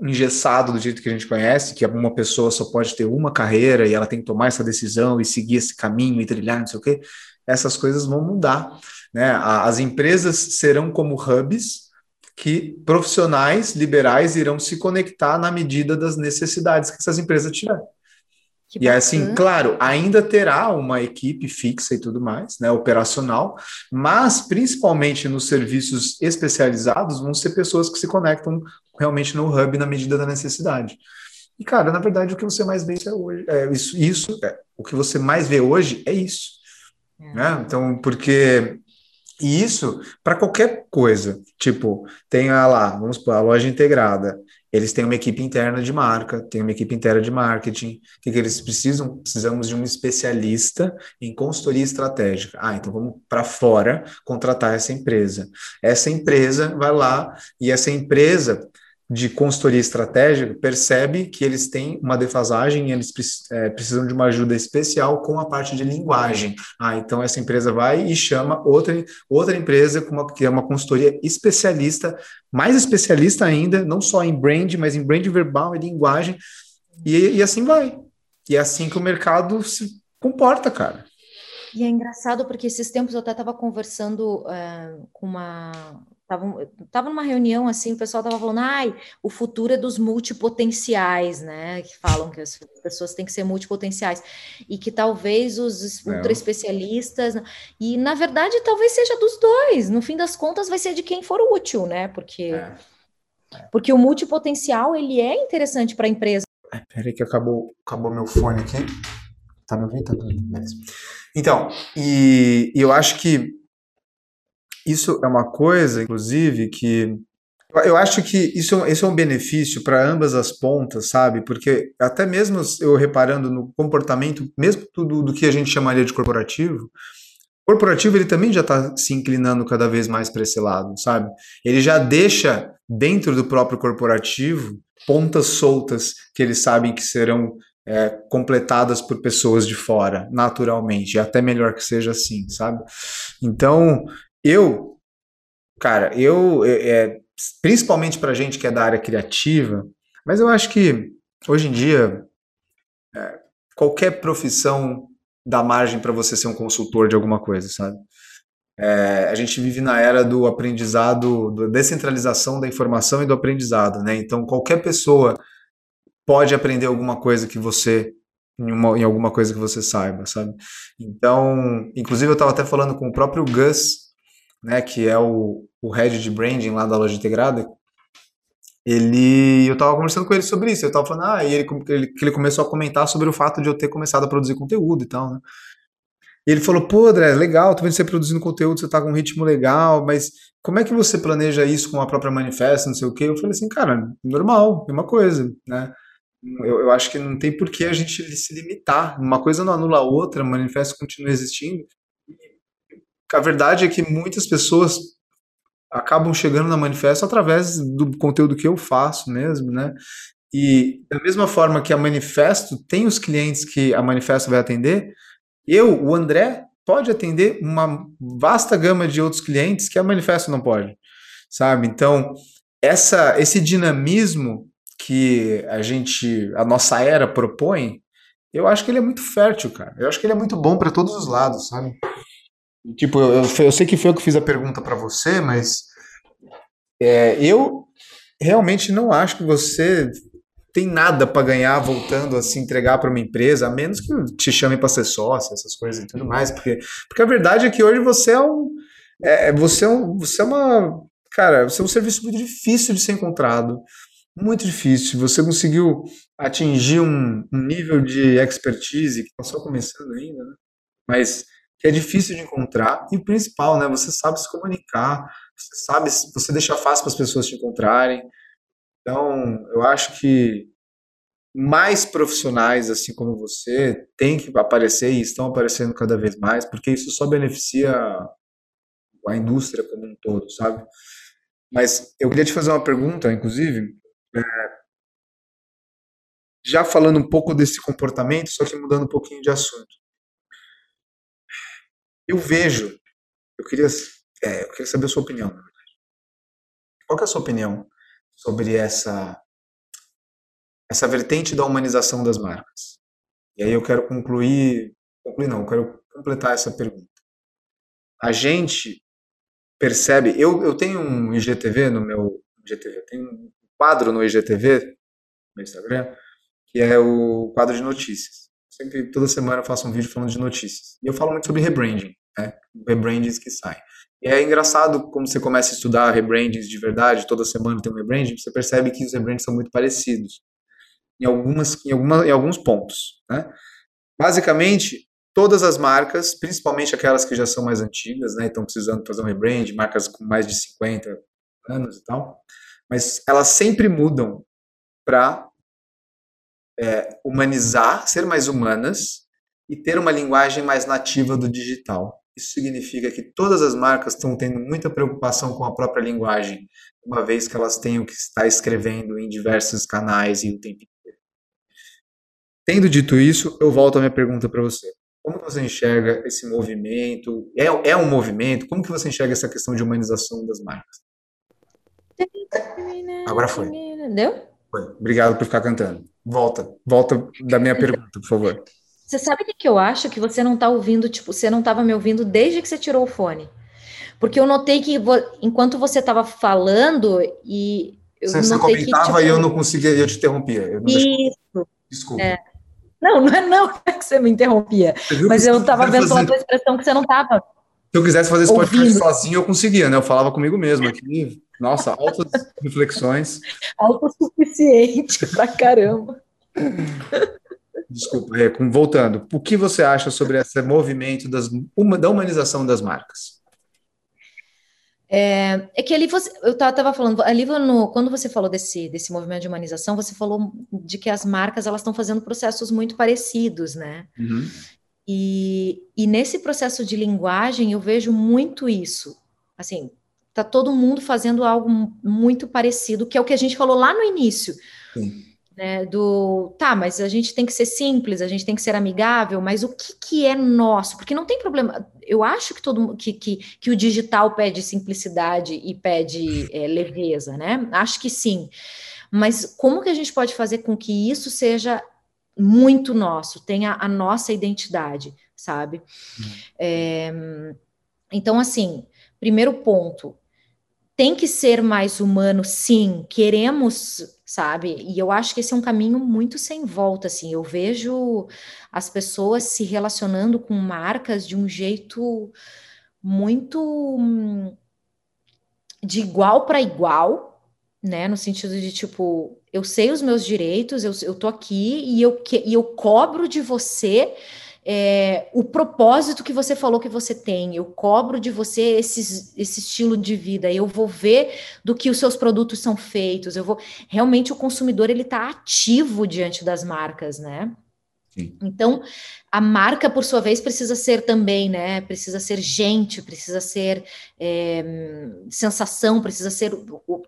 engessado do jeito que a gente conhece, que uma pessoa só pode ter uma carreira e ela tem que tomar essa decisão e seguir esse caminho e trilhar, não sei o quê, essas coisas vão mudar. Né? As empresas serão como hubs que profissionais liberais irão se conectar na medida das necessidades que essas empresas tiverem. Que e assim, claro, ainda terá uma equipe fixa e tudo mais, né, operacional, mas principalmente nos serviços especializados vão ser pessoas que se conectam realmente no hub na medida da necessidade. E cara, na verdade o que você mais vê é hoje, é isso, isso é, o que você mais vê hoje é isso, é. né? Então, porque e isso para qualquer coisa, tipo, tem lá, vamos supor, a loja integrada eles têm uma equipe interna de marca, têm uma equipe interna de marketing. O que, que eles precisam? Precisamos de um especialista em consultoria estratégica. Ah, então vamos para fora contratar essa empresa. Essa empresa vai lá e essa empresa de consultoria estratégica percebe que eles têm uma defasagem e eles é, precisam de uma ajuda especial com a parte de linguagem. Ah, então essa empresa vai e chama outra, outra empresa com uma, que é uma consultoria especialista, mais especialista ainda, não só em brand, mas em brand verbal e linguagem, e, e assim vai. E é assim que o mercado se comporta, cara. E é engraçado porque esses tempos eu até estava conversando uh, com uma Tava, tava numa reunião assim, o pessoal tava falando, ai, o futuro é dos multipotenciais, né? Que falam que as pessoas têm que ser multipotenciais, e que talvez os é. ultra especialistas, e na verdade talvez seja dos dois, no fim das contas vai ser de quem for útil, né? Porque, é. porque o multipotencial ele é interessante para a empresa. Peraí que acabou, acabou meu fone aqui. Tá me ouvindo? Tá mesmo. Então, e, e eu acho que isso é uma coisa, inclusive, que eu acho que isso, isso é um benefício para ambas as pontas, sabe? Porque até mesmo eu reparando no comportamento, mesmo tudo do que a gente chamaria de corporativo, corporativo ele também já está se inclinando cada vez mais para esse lado, sabe? Ele já deixa dentro do próprio corporativo pontas soltas que eles sabem que serão é, completadas por pessoas de fora, naturalmente. É até melhor que seja assim, sabe? Então, eu, cara, eu, é, principalmente para gente que é da área criativa, mas eu acho que hoje em dia é, qualquer profissão dá margem para você ser um consultor de alguma coisa, sabe? É, a gente vive na era do aprendizado, da descentralização da informação e do aprendizado, né? Então, qualquer pessoa pode aprender alguma coisa que você, em, uma, em alguma coisa que você saiba, sabe? Então, inclusive eu estava até falando com o próprio Gus, né, que é o, o head de branding lá da loja integrada, ele, eu estava conversando com ele sobre isso, eu estava falando, ah, e ele, ele, ele começou a comentar sobre o fato de eu ter começado a produzir conteúdo e tal, né? E ele falou, pô, André, legal, tô vendo você produzindo conteúdo, você tá com um ritmo legal, mas como é que você planeja isso com a própria manifesta, não sei o quê? Eu falei assim, cara, normal, é uma coisa, né? Eu, eu acho que não tem por que a gente se limitar. Uma coisa não anula a outra, o manifesto continua existindo. A verdade é que muitas pessoas acabam chegando na manifesto através do conteúdo que eu faço mesmo, né? E da mesma forma que a manifesto tem os clientes que a manifesto vai atender, eu, o André, pode atender uma vasta gama de outros clientes que a manifesto não pode, sabe? Então, essa, esse dinamismo que a gente, a nossa era propõe, eu acho que ele é muito fértil, cara. Eu acho que ele é muito bom para todos os lados, sabe? Tipo, eu, eu sei que foi eu que fiz a pergunta para você, mas é, eu realmente não acho que você tem nada para ganhar voltando a se entregar para uma empresa, a menos que te chamem para ser sócio, essas coisas e tudo mais, porque, porque a verdade é que hoje você é um, é, você é um, você é uma, cara, você é um serviço muito difícil de ser encontrado, muito difícil. Você conseguiu atingir um, um nível de expertise que está só começando ainda, né? mas que é difícil de encontrar e o principal, né? Você sabe se comunicar, você sabe, você deixa fácil para as pessoas te encontrarem. Então, eu acho que mais profissionais assim como você têm que aparecer e estão aparecendo cada vez mais, porque isso só beneficia a indústria como um todo, sabe? Mas eu queria te fazer uma pergunta, inclusive, é, já falando um pouco desse comportamento, só que mudando um pouquinho de assunto. Eu vejo, eu queria, é, eu queria saber a sua opinião. Qual é a sua opinião sobre essa essa vertente da humanização das marcas. E aí eu quero concluir, concluir não, eu quero completar essa pergunta. A gente percebe, eu, eu tenho um IGTV no meu IGTV, tenho um quadro no IGTV, no Instagram, que é o quadro de notícias. Sempre, toda semana eu faço um vídeo falando de notícias. E eu falo muito sobre rebranding, né? Rebrandings que saem. E é engraçado como você começa a estudar rebrandings de verdade, toda semana tem um rebranding, você percebe que os rebrandings são muito parecidos em, algumas, em, alguma, em alguns pontos. Né? Basicamente, todas as marcas, principalmente aquelas que já são mais antigas, né, estão precisando fazer um rebrand, marcas com mais de 50 anos e tal, mas elas sempre mudam para é, humanizar, ser mais humanas e ter uma linguagem mais nativa do digital. Isso significa que todas as marcas estão tendo muita preocupação com a própria linguagem, uma vez que elas tenham que estar escrevendo em diversos canais e o tempo inteiro. Tendo dito isso, eu volto à minha pergunta para você. Como você enxerga esse movimento? É, é um movimento? Como que você enxerga essa questão de humanização das marcas? Agora foi. Deu? Foi. Obrigado por ficar cantando. Volta, volta da minha pergunta, por favor. Você sabe o que eu acho? Que você não está ouvindo, tipo, você não estava me ouvindo desde que você tirou o fone. Porque eu notei que enquanto você estava falando e eu você, você comentava que, tipo, e eu não conseguia, eu te interrompia. Eu isso. Desculpa. É. Não, não é não é que você me interrompia, mas eu estava vendo fazer... pela tua expressão que você não estava. Se eu quisesse fazer esse podcast sozinho, eu conseguia, né? Eu falava comigo mesmo aqui. Nossa, altas reflexões. Autossuficiente pra caramba. Desculpa, é, voltando. O que você acha sobre esse movimento das, uma, da humanização das marcas? É, é que ali você, eu estava falando, ali no, quando você falou desse, desse movimento de humanização, você falou de que as marcas elas estão fazendo processos muito parecidos, né? Uhum. E, e nesse processo de linguagem eu vejo muito isso. Assim, Tá todo mundo fazendo algo muito parecido, que é o que a gente falou lá no início. Sim. Né, do tá, mas a gente tem que ser simples, a gente tem que ser amigável, mas o que, que é nosso? Porque não tem problema. Eu acho que todo que, que, que o digital pede simplicidade e pede é, leveza, né? Acho que sim. Mas como que a gente pode fazer com que isso seja muito nosso, tenha a nossa identidade, sabe? Hum. É, então, assim, primeiro ponto, tem que ser mais humano, sim, queremos, sabe? E eu acho que esse é um caminho muito sem volta, assim. Eu vejo as pessoas se relacionando com marcas de um jeito muito hum, de igual para igual, né? No sentido de tipo, eu sei os meus direitos, eu, eu tô aqui e eu, que, e eu cobro de você é, o propósito que você falou que você tem, eu cobro de você esse, esse estilo de vida, eu vou ver do que os seus produtos são feitos, eu vou. Realmente o consumidor ele está ativo diante das marcas, né? Sim. Então, a marca, por sua vez, precisa ser também, né? Precisa ser gente, precisa ser é, sensação, precisa ser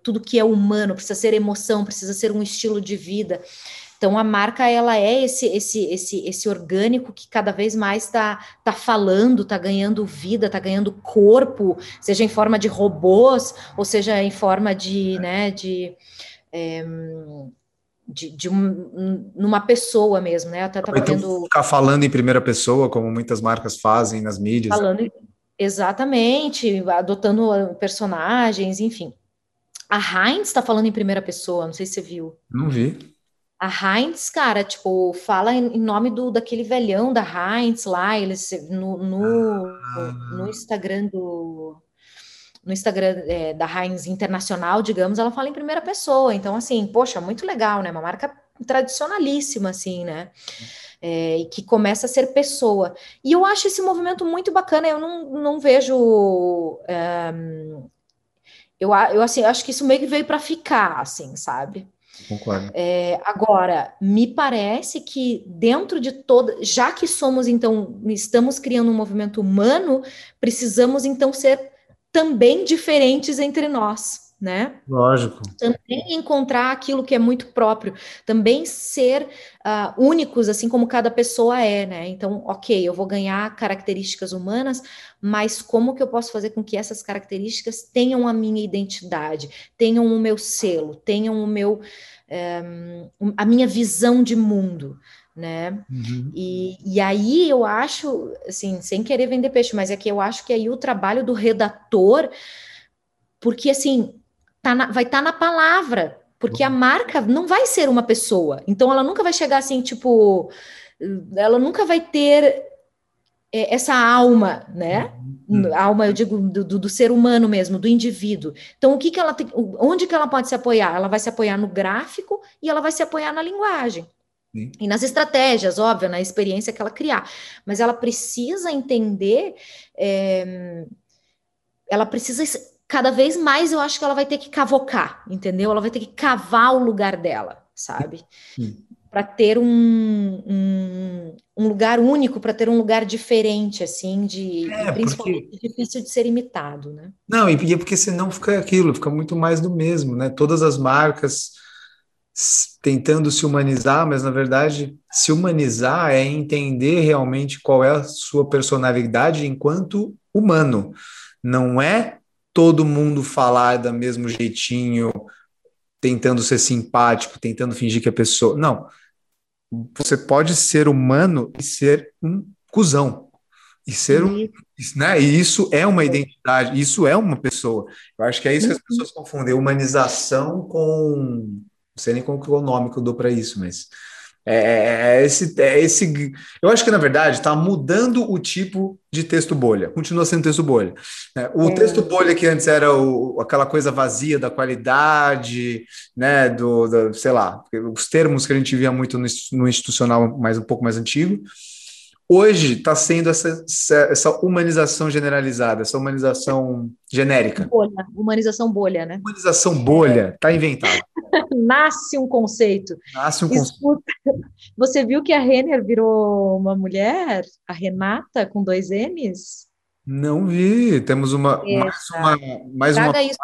tudo que é humano, precisa ser emoção, precisa ser um estilo de vida. Então a marca ela é esse esse esse esse orgânico que cada vez mais está tá falando, está ganhando vida, está ganhando corpo, seja em forma de robôs ou seja em forma de né de é, de, de um, numa pessoa mesmo, né? Até tava então, vendo... ficar falando em primeira pessoa, como muitas marcas fazem nas mídias. Falando exatamente, adotando personagens, enfim. A Heinz está falando em primeira pessoa, não sei se você viu. Não vi. A Heinz, cara, tipo, fala em nome do daquele velhão da Heinz lá, eles no, no, ah. no Instagram do no Instagram é, da Heinz Internacional, digamos, ela fala em primeira pessoa. Então, assim, poxa, muito legal, né? Uma marca tradicionalíssima, assim, né? É, e que começa a ser pessoa. E eu acho esse movimento muito bacana. Eu não, não vejo. É, eu, eu assim, acho que isso meio que veio para ficar, assim, sabe? Concordo. É, agora, me parece que dentro de toda, já que somos então, estamos criando um movimento humano, precisamos então ser também diferentes entre nós né? Lógico. Também encontrar aquilo que é muito próprio, também ser uh, únicos, assim como cada pessoa é, né? Então, ok, eu vou ganhar características humanas, mas como que eu posso fazer com que essas características tenham a minha identidade, tenham o meu selo, tenham o meu um, a minha visão de mundo, né? Uhum. E, e aí eu acho, assim, sem querer vender peixe, mas é que eu acho que aí o trabalho do redator, porque assim tá na, vai estar tá na palavra, porque a uhum. marca não vai ser uma pessoa. Então ela nunca vai chegar assim, tipo, ela nunca vai ter essa alma, né? Uhum. alma, eu digo, do, do, ser humano mesmo, do indivíduo. Então, o que, que ela tem, onde que ela pode se apoiar? Ela vai se apoiar no gráfico e ela vai se apoiar na linguagem. Sim. E nas estratégias, óbvio, na experiência que ela criar. Mas ela precisa entender, é, ela precisa cada vez mais eu acho que ela vai ter que cavocar, entendeu? Ela vai ter que cavar o lugar dela, sabe? Para ter um, um, um, lugar único, para ter um lugar diferente, assim, de é, principalmente porque... difícil de ser imitado, né? Não, e é porque senão fica aquilo, fica muito mais do mesmo, né? Todas as marcas tentando se humanizar, mas na verdade se humanizar é entender realmente qual é a sua personalidade enquanto humano. Não é todo mundo falar do mesmo jeitinho, tentando ser simpático, tentando fingir que é pessoa. Não. Você pode ser humano e ser um cuzão. E ser um. Né? E isso é uma identidade, isso é uma pessoa. Eu acho que é isso que as pessoas confundem, humanização com. Não sei nem qual é o nome que eu dou para isso, mas é, é, é, esse, é esse. Eu acho que, na verdade, está mudando o tipo de texto bolha. Continua sendo texto bolha. É, o é. texto bolha que antes era o, aquela coisa vazia da qualidade, né? Do, do, sei lá, os termos que a gente via muito no, no institucional mais um pouco mais antigo hoje está sendo essa, essa humanização generalizada, essa humanização genérica. Bolha, humanização bolha, né? Humanização bolha, está inventado. Nasce um conceito. Nasce um conceito. Você viu que a Renner virou uma mulher? A Renata, com dois N's? Não vi. Temos uma mais uma mais Traga uma isso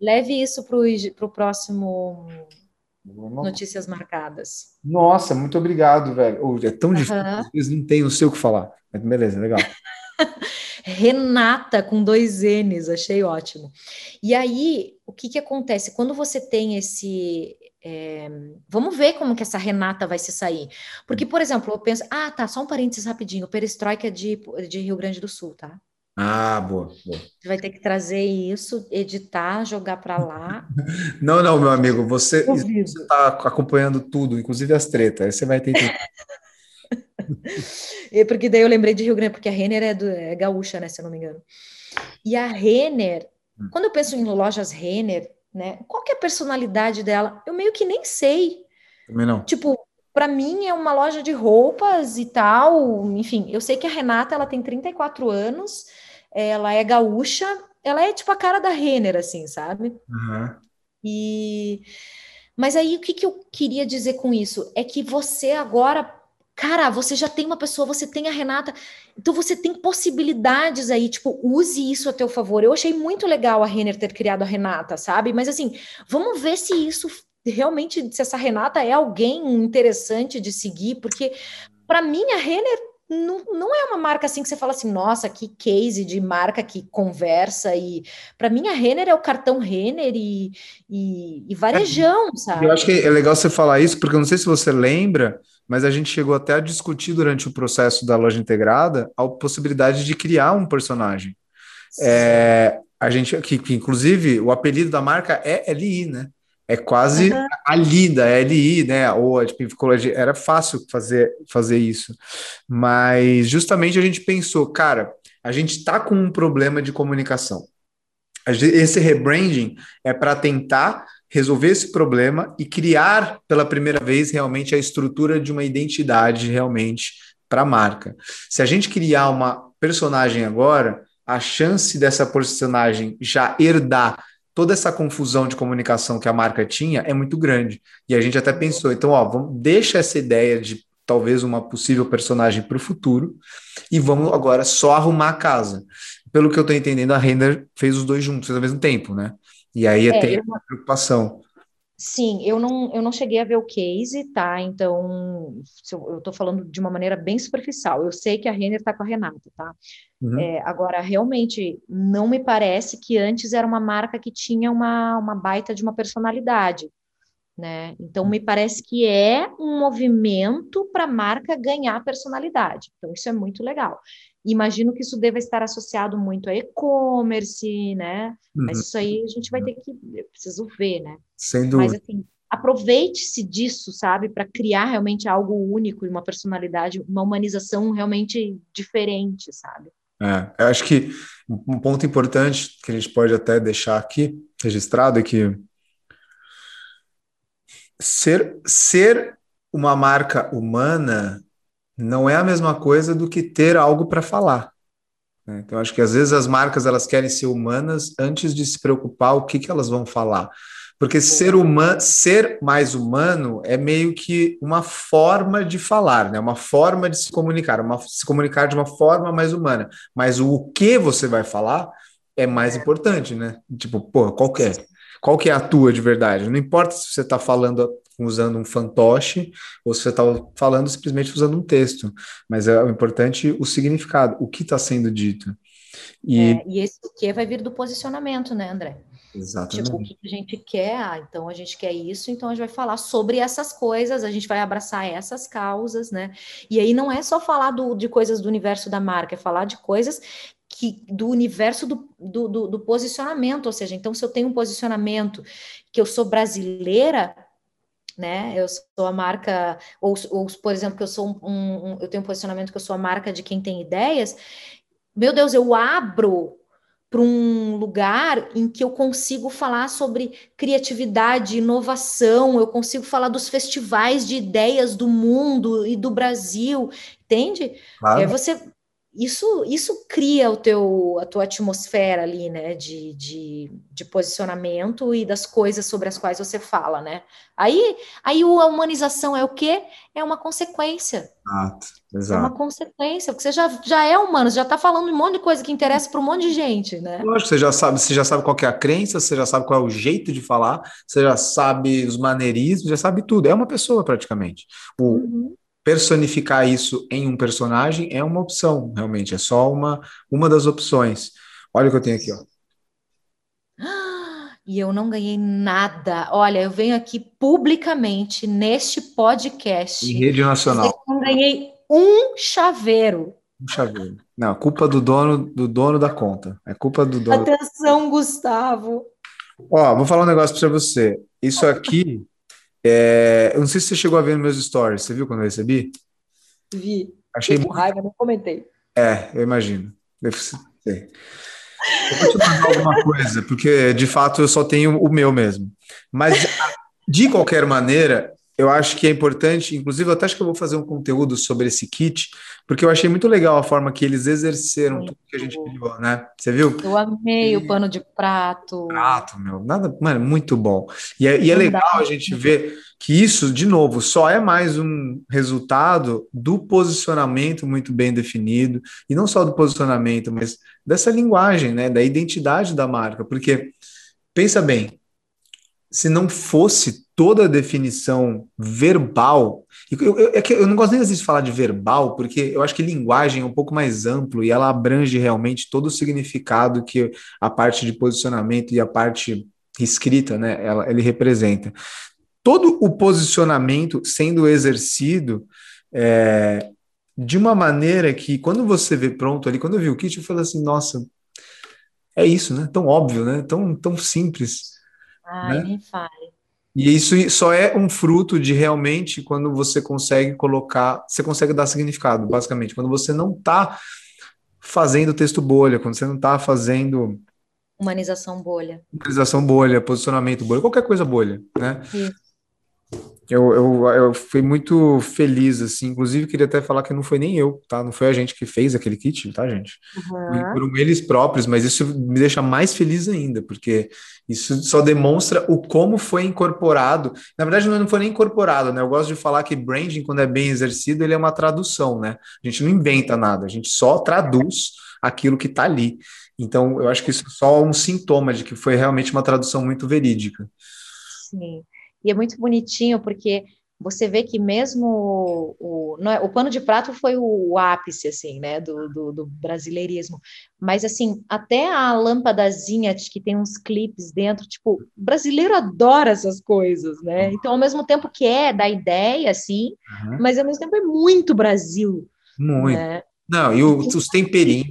leve isso para o próximo Notícias Marcadas. Nossa, muito obrigado, velho. É tão difícil, às vezes não tem, não sei o que falar. Mas beleza, legal. Renata com dois N's, achei ótimo. E aí, o que que acontece? Quando você tem esse. É, vamos ver como que essa Renata vai se sair. Porque, por exemplo, eu penso. Ah, tá, só um parênteses rapidinho. Perestroika é de, de Rio Grande do Sul, tá? Ah, boa, boa. Você vai ter que trazer isso, editar, jogar para lá. Não, não, meu amigo, você está acompanhando tudo, inclusive as tretas. Aí você vai ter que. porque daí eu lembrei de Rio Grande, porque a Renner é, do, é gaúcha, né, se eu não me engano. E a Renner, hum. quando eu penso em lojas Renner, né, qual que é a personalidade dela? Eu meio que nem sei. Também não. Tipo, para mim é uma loja de roupas e tal, enfim, eu sei que a Renata, ela tem 34 anos, ela é gaúcha, ela é tipo a cara da Renner, assim, sabe? Uhum. E... Mas aí, o que, que eu queria dizer com isso? É que você agora Cara, você já tem uma pessoa, você tem a Renata, então você tem possibilidades aí, tipo, use isso a teu favor. Eu achei muito legal a Renner ter criado a Renata, sabe? Mas assim, vamos ver se isso realmente, se essa Renata é alguém interessante de seguir, porque para mim a Renner não, não é uma marca assim que você fala assim, nossa, que case de marca que conversa e para mim a Renner é o cartão Renner e, e, e varejão, sabe? Eu acho que é legal você falar isso, porque eu não sei se você lembra, mas a gente chegou até a discutir durante o processo da loja integrada a possibilidade de criar um personagem. É, a gente que, que, inclusive o apelido da marca é LI, né? É quase uhum. a linda, é LI, né? Ou tipo, era fácil fazer, fazer isso. Mas justamente a gente pensou, cara, a gente está com um problema de comunicação. Esse rebranding é para tentar resolver esse problema e criar pela primeira vez realmente a estrutura de uma identidade realmente para a marca. Se a gente criar uma personagem agora, a chance dessa personagem já herdar toda essa confusão de comunicação que a marca tinha é muito grande. E a gente até pensou, então, ó, vamos, deixa essa ideia de talvez uma possível personagem para o futuro e vamos agora só arrumar a casa. Pelo que eu estou entendendo, a Render fez os dois juntos ao mesmo tempo, né? E aí é, tem uma preocupação. Sim, eu não, eu não cheguei a ver o case, tá? Então, eu estou falando de uma maneira bem superficial. Eu sei que a Renner está com a Renata, tá? Uhum. É, agora, realmente, não me parece que antes era uma marca que tinha uma, uma baita de uma personalidade, né? Então, me parece que é um movimento para a marca ganhar personalidade. Então, isso é muito legal. Imagino que isso deva estar associado muito a e-commerce, né? Uhum. Mas isso aí a gente vai ter que, eu preciso ver, né? Sem dúvida. Mas assim, aproveite-se disso, sabe, para criar realmente algo único e uma personalidade, uma humanização realmente diferente, sabe? É, eu acho que um ponto importante que a gente pode até deixar aqui registrado é que ser, ser uma marca humana não é a mesma coisa do que ter algo para falar. Né? Então, acho que às vezes as marcas elas querem ser humanas antes de se preocupar o que, que elas vão falar. Porque ser humano, ser mais humano é meio que uma forma de falar, né? Uma forma de se comunicar, uma, se comunicar de uma forma mais humana. Mas o que você vai falar é mais importante, né? Tipo, pô, qual que é? Qual que é a tua de verdade? Não importa se você está falando usando um fantoche ou se você está falando simplesmente usando um texto, mas é o importante o significado, o que está sendo dito. E, é, e esse que vai vir do posicionamento, né, André? Exatamente. Tipo, o que a gente quer, ah, então a gente quer isso, então a gente vai falar sobre essas coisas, a gente vai abraçar essas causas, né? E aí não é só falar do, de coisas do universo da marca, é falar de coisas que do universo do, do, do, do posicionamento, ou seja, então se eu tenho um posicionamento que eu sou brasileira, né? Eu sou a marca, ou, ou por exemplo, que eu sou um, um, eu tenho um posicionamento que eu sou a marca de quem tem ideias. Meu Deus, eu abro para um lugar em que eu consigo falar sobre criatividade, inovação, eu consigo falar dos festivais de ideias do mundo e do Brasil, entende? Claro. É, você isso, isso cria o teu, a tua atmosfera ali, né, de, de, de, posicionamento e das coisas sobre as quais você fala, né? Aí, aí a humanização é o quê? É uma consequência. Exato, exato. É uma consequência, porque você já, já é humano, você já está falando um monte de coisa que interessa para um monte de gente, né? Lógico, você já sabe, você já sabe qual é a crença, você já sabe qual é o jeito de falar, você já sabe os maneirismos, já sabe tudo. É uma pessoa praticamente. O, uhum personificar isso em um personagem é uma opção, realmente, é só uma, uma das opções. Olha o que eu tenho aqui, ó. E eu não ganhei nada. Olha, eu venho aqui publicamente neste podcast. Em rede nacional. Eu não ganhei um chaveiro. Um chaveiro. Não, culpa do dono do dono da conta. É culpa do dono. Atenção, Gustavo. Ó, vou falar um negócio para você. Isso aqui é, eu não sei se você chegou a ver nos meus stories. Você viu quando eu recebi? Vi. Achei muito. raiva, não comentei. É, eu imagino. Eu vou te mandar alguma coisa, porque de fato eu só tenho o meu mesmo. Mas de qualquer maneira, eu acho que é importante, inclusive, eu até acho que eu vou fazer um conteúdo sobre esse kit, porque eu achei muito legal a forma que eles exerceram tudo que a gente pediu, né? Você viu? Eu amei e... o pano de prato. Prato, meu, nada, mano, muito bom. E é, e é legal a gente ver que isso, de novo, só é mais um resultado do posicionamento muito bem definido, e não só do posicionamento, mas dessa linguagem, né? Da identidade da marca, porque pensa bem, se não fosse toda a definição verbal. Eu, eu, é que eu não gosto nem de falar de verbal, porque eu acho que linguagem é um pouco mais amplo e ela abrange realmente todo o significado que a parte de posicionamento e a parte escrita, né, ela, ele representa. Todo o posicionamento sendo exercido é, de uma maneira que, quando você vê pronto ali, quando eu vi o kit, eu falei assim, nossa, é isso, né? Tão óbvio, né? Tão, tão simples. Ai, né? nem fale. E isso só é um fruto de realmente quando você consegue colocar, você consegue dar significado, basicamente. Quando você não está fazendo texto bolha, quando você não está fazendo. Humanização bolha. Humanização bolha, posicionamento bolha, qualquer coisa bolha, né? Isso. Eu, eu, eu fui muito feliz, assim. Inclusive, queria até falar que não foi nem eu, tá? Não foi a gente que fez aquele kit, tá, gente? Uhum. Foram eles próprios, mas isso me deixa mais feliz ainda, porque isso só demonstra o como foi incorporado. Na verdade, não foi nem incorporado, né? Eu gosto de falar que branding, quando é bem exercido, ele é uma tradução, né? A gente não inventa nada, a gente só traduz aquilo que tá ali. Então, eu acho que isso é só um sintoma de que foi realmente uma tradução muito verídica. Sim. E é muito bonitinho porque você vê que mesmo o, o, é, o pano de prato foi o, o ápice, assim, né, do, do, do, brasileirismo, mas, assim, até a lâmpadazinha que tem uns clipes dentro, tipo, o brasileiro adora essas coisas, né, então, ao mesmo tempo que é da ideia, assim, uhum. mas ao mesmo tempo é muito Brasil. Muito. Né? Não, e o, os temperinhos.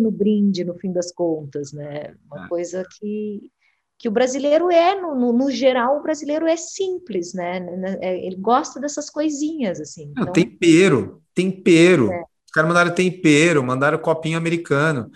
no brinde, no fim das contas, né, uma é. coisa que que o brasileiro é, no, no, no, geral, o brasileiro é simples, né? É, ele gosta dessas coisinhas, assim. Então... tempero, tempero. É. Os caras mandaram tempero, mandaram copinho americano.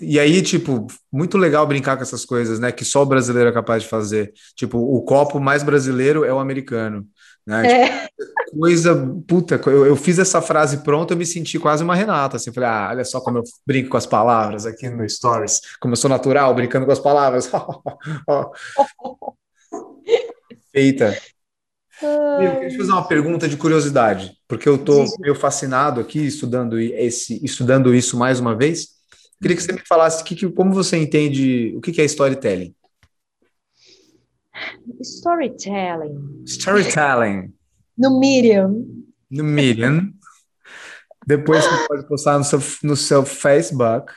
E aí, tipo, muito legal brincar com essas coisas, né? Que só o brasileiro é capaz de fazer. Tipo, o copo mais brasileiro é o americano. Né? É. Tipo, coisa, puta, eu, eu, fiz essa frase pronta, eu me senti quase uma Renata, assim, falei, ah, olha só como eu brinco com as palavras aqui no Stories, como eu sou natural, brincando com as palavras. Feita. Eu queria te fazer uma pergunta de curiosidade, porque eu estou meio fascinado aqui estudando, esse, estudando isso mais uma vez. Queria que você me falasse que, que, como você entende o que, que é storytelling. Storytelling. Storytelling. No Medium. No Medium. Depois você pode postar no seu, no seu Facebook.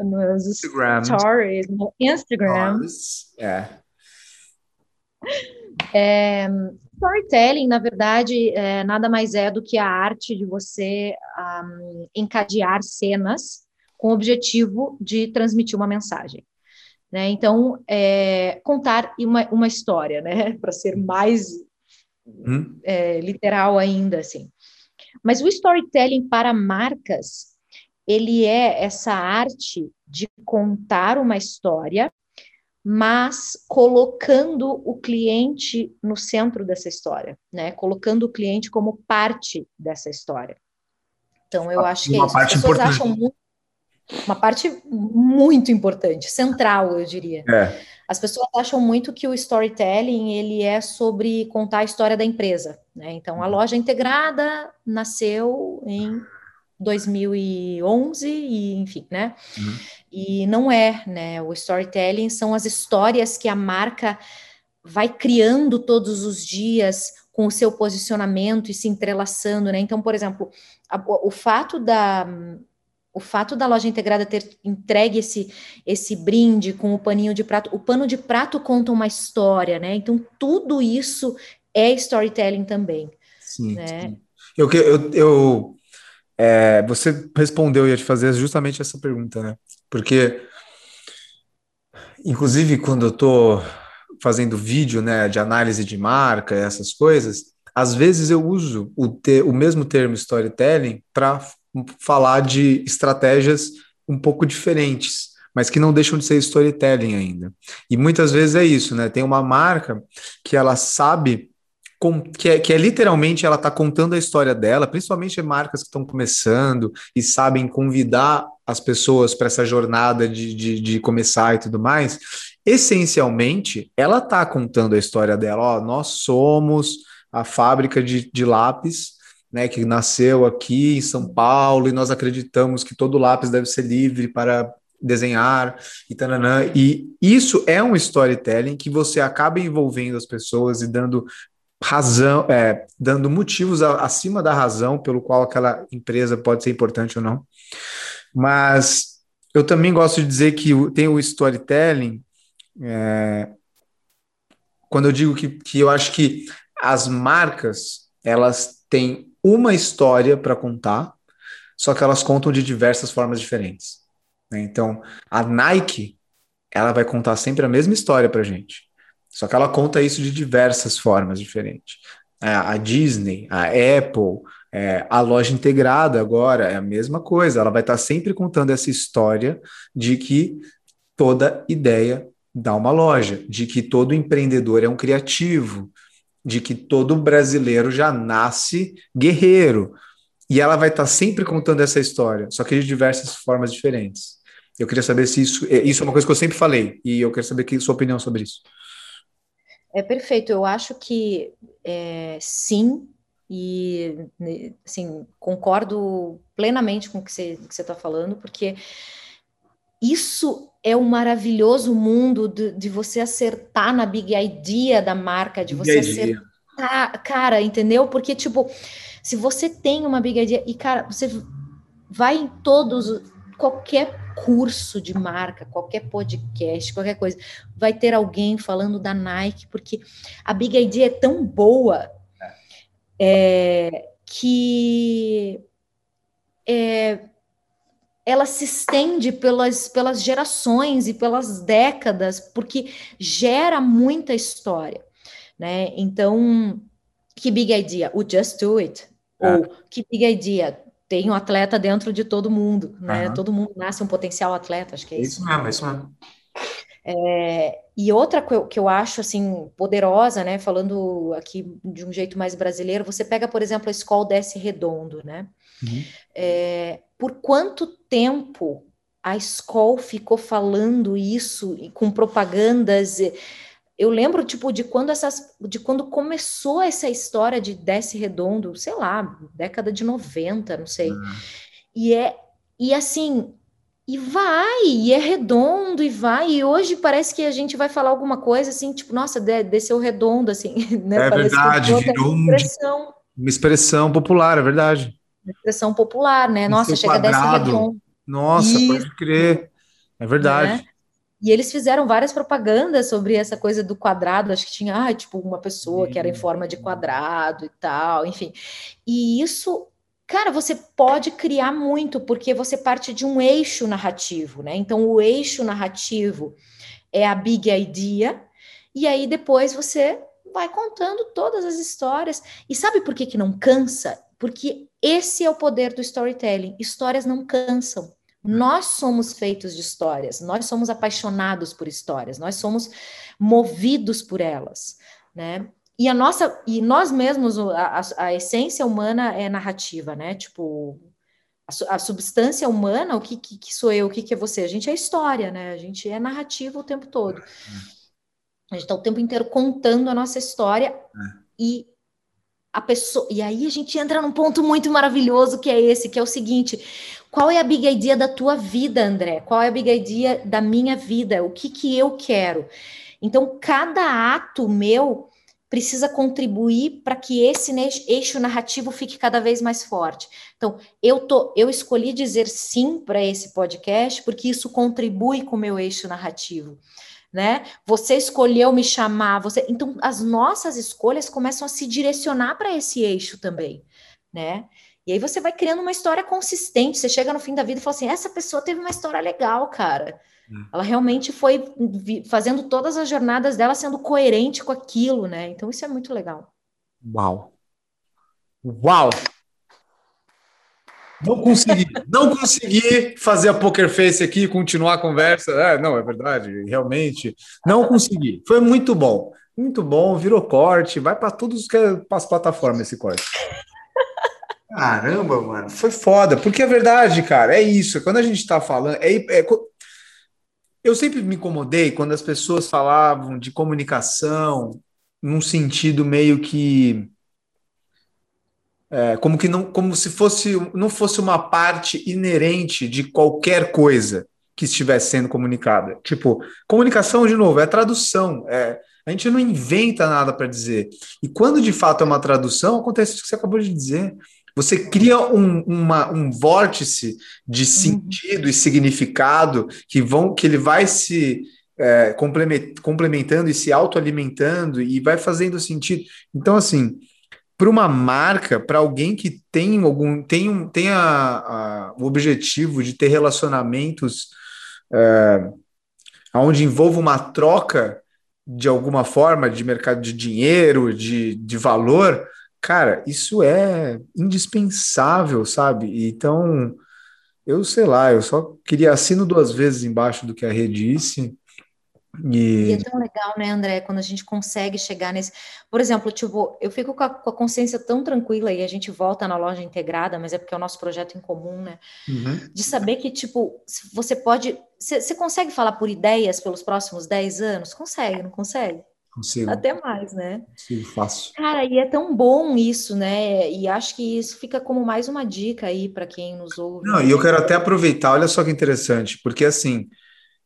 Nos Instagram. Stories, no Instagram. Stories. É. é. Storytelling, na verdade, é, nada mais é do que a arte de você um, encadear cenas com o objetivo de transmitir uma mensagem. Né? Então, é, contar uma, uma história, né? para ser mais hum. é, literal ainda, assim. Mas o storytelling para marcas, ele é essa arte de contar uma história, mas colocando o cliente no centro dessa história, né? Colocando o cliente como parte dessa história. Então, eu acho que é isso. As pessoas importante. acham muito, uma parte muito importante, central, eu diria. É. As pessoas acham muito que o storytelling ele é sobre contar a história da empresa, né? Então, a uhum. loja integrada nasceu em 2011 e enfim, né? Uhum. E não é, né? O storytelling são as histórias que a marca vai criando todos os dias com o seu posicionamento e se entrelaçando, né? Então, por exemplo, a, o fato da o fato da loja integrada ter entregue esse esse brinde com o paninho de prato, o pano de prato conta uma história, né? Então, tudo isso é storytelling também. Sim. Né? sim. Eu, eu, eu é, você respondeu, eu ia te fazer justamente essa pergunta, né? Porque, inclusive, quando eu estou fazendo vídeo né, de análise de marca, essas coisas, às vezes eu uso o, te, o mesmo termo storytelling para falar de estratégias um pouco diferentes, mas que não deixam de ser storytelling ainda. E muitas vezes é isso, né? Tem uma marca que ela sabe que é, que é literalmente ela está contando a história dela, principalmente marcas que estão começando e sabem convidar as pessoas para essa jornada de, de, de, começar e tudo mais. Essencialmente, ela está contando a história dela. Ó, nós somos a fábrica de, de lápis. Né, que nasceu aqui em São Paulo e nós acreditamos que todo lápis deve ser livre para desenhar e tananã. E isso é um storytelling que você acaba envolvendo as pessoas e dando razão, é, dando motivos a, acima da razão pelo qual aquela empresa pode ser importante ou não. Mas eu também gosto de dizer que tem o storytelling. É, quando eu digo que, que eu acho que as marcas elas têm uma história para contar, só que elas contam de diversas formas diferentes. Né? Então, a Nike ela vai contar sempre a mesma história para gente. Só que ela conta isso de diversas formas diferentes. É, a Disney, a Apple, é, a loja integrada agora é a mesma coisa. Ela vai estar sempre contando essa história de que toda ideia dá uma loja, de que todo empreendedor é um criativo, de que todo brasileiro já nasce guerreiro. E ela vai estar sempre contando essa história, só que de diversas formas diferentes. Eu queria saber se isso, é, isso é uma coisa que eu sempre falei, e eu quero saber que sua opinião sobre isso. É perfeito. Eu acho que é, sim, e né, assim, concordo plenamente com o que você está falando, porque isso é um maravilhoso mundo de, de, você acertar na big idea da marca, de você big acertar, cara, entendeu? Porque, tipo, se você tem uma big idea, e, cara, você vai em todos, qualquer curso de marca, qualquer podcast, qualquer coisa, vai ter alguém falando da Nike, porque a Big Idea é tão boa é, que é, ela se estende pelas, pelas gerações e pelas décadas, porque gera muita história, né? Então, que big idea? O Just Do It. É. Ou que big idea? tem um atleta dentro de todo mundo, né? Uhum. Todo mundo nasce um potencial atleta, acho que é isso. Isso mesmo, isso mesmo. É, e outra que eu, que eu acho assim poderosa, né? Falando aqui de um jeito mais brasileiro, você pega, por exemplo, a escola desce redondo, né? Uhum. É, por quanto tempo a escola ficou falando isso com propagandas? eu lembro, tipo, de quando essas, de quando começou essa história de Desce Redondo, sei lá, década de 90, não sei. Uhum. E é, e assim, e vai, e é redondo, e vai, e hoje parece que a gente vai falar alguma coisa assim, tipo, nossa, desceu redondo, assim, né? É parece verdade, virou uma expressão. uma expressão popular, é verdade. Expressão popular, né? Nossa, chega quadrado. desce redondo. Nossa, e... pode crer. É verdade. Né? E eles fizeram várias propagandas sobre essa coisa do quadrado, acho que tinha, ah, tipo, uma pessoa que era em forma de quadrado e tal, enfim. E isso, cara, você pode criar muito, porque você parte de um eixo narrativo, né? Então, o eixo narrativo é a big idea, e aí depois você vai contando todas as histórias. E sabe por que, que não cansa? Porque esse é o poder do storytelling. Histórias não cansam. Nós somos feitos de histórias, nós somos apaixonados por histórias, nós somos movidos por elas, né? E a nossa, e nós mesmos, a, a, essência humana é narrativa, né? Tipo, a, a substância humana, o que, que, que, sou eu, o que, que é você? A gente é história, né? A gente é narrativa o tempo todo. A gente está o tempo inteiro contando a nossa história é. e a pessoa. E aí a gente entra num ponto muito maravilhoso que é esse, que é o seguinte: qual é a big idea da tua vida, André? Qual é a big idea da minha vida? O que, que eu quero? Então, cada ato meu precisa contribuir para que esse eixo narrativo fique cada vez mais forte. Então, eu tô, eu escolhi dizer sim para esse podcast porque isso contribui com o meu eixo narrativo. Né? Você escolheu me chamar, você, então as nossas escolhas começam a se direcionar para esse eixo também, né? E aí você vai criando uma história consistente. Você chega no fim da vida e fala assim: essa pessoa teve uma história legal, cara. Ela realmente foi fazendo todas as jornadas dela sendo coerente com aquilo, né? Então isso é muito legal. Uau! Uau! Não consegui, não consegui fazer a poker face aqui e continuar a conversa. É, não, é verdade, realmente. Não consegui. Foi muito bom. Muito bom, virou corte, vai para todos as plataformas esse corte. Caramba, mano, foi foda, porque é verdade, cara, é isso. Quando a gente tá falando, é, é, eu sempre me incomodei quando as pessoas falavam de comunicação num sentido meio que é, como que não, como se fosse não fosse uma parte inerente de qualquer coisa que estivesse sendo comunicada. Tipo, comunicação de novo é tradução, é, a gente não inventa nada para dizer. E quando de fato é uma tradução, acontece isso que você acabou de dizer. Você cria um, uma, um vórtice de uhum. sentido uhum. e significado que vão que ele vai se é, complementando e se autoalimentando e vai fazendo sentido. Então, assim, para uma marca, para alguém que tem algum tem, um, tem a, a, o objetivo de ter relacionamentos é, onde envolva uma troca de alguma forma de mercado de dinheiro, de, de valor, Cara, isso é indispensável, sabe? Então, eu sei lá, eu só queria assino duas vezes embaixo do que a Rê disse. E... e... é tão legal, né, André, quando a gente consegue chegar nesse. Por exemplo, tipo, eu fico com a, com a, consciência tão tranquila e a gente volta na loja integrada, mas é porque é o nosso projeto em comum, né? Uhum. De saber que, tipo, você pode. Você consegue falar por ideias pelos próximos 10 anos? Consegue, não consegue? Consigo. Até mais, né? Consigo, fácil. Cara, e é tão bom isso, né? E acho que isso fica como mais uma dica aí para quem nos ouve. Não, e eu quero até aproveitar, olha só que interessante, porque assim,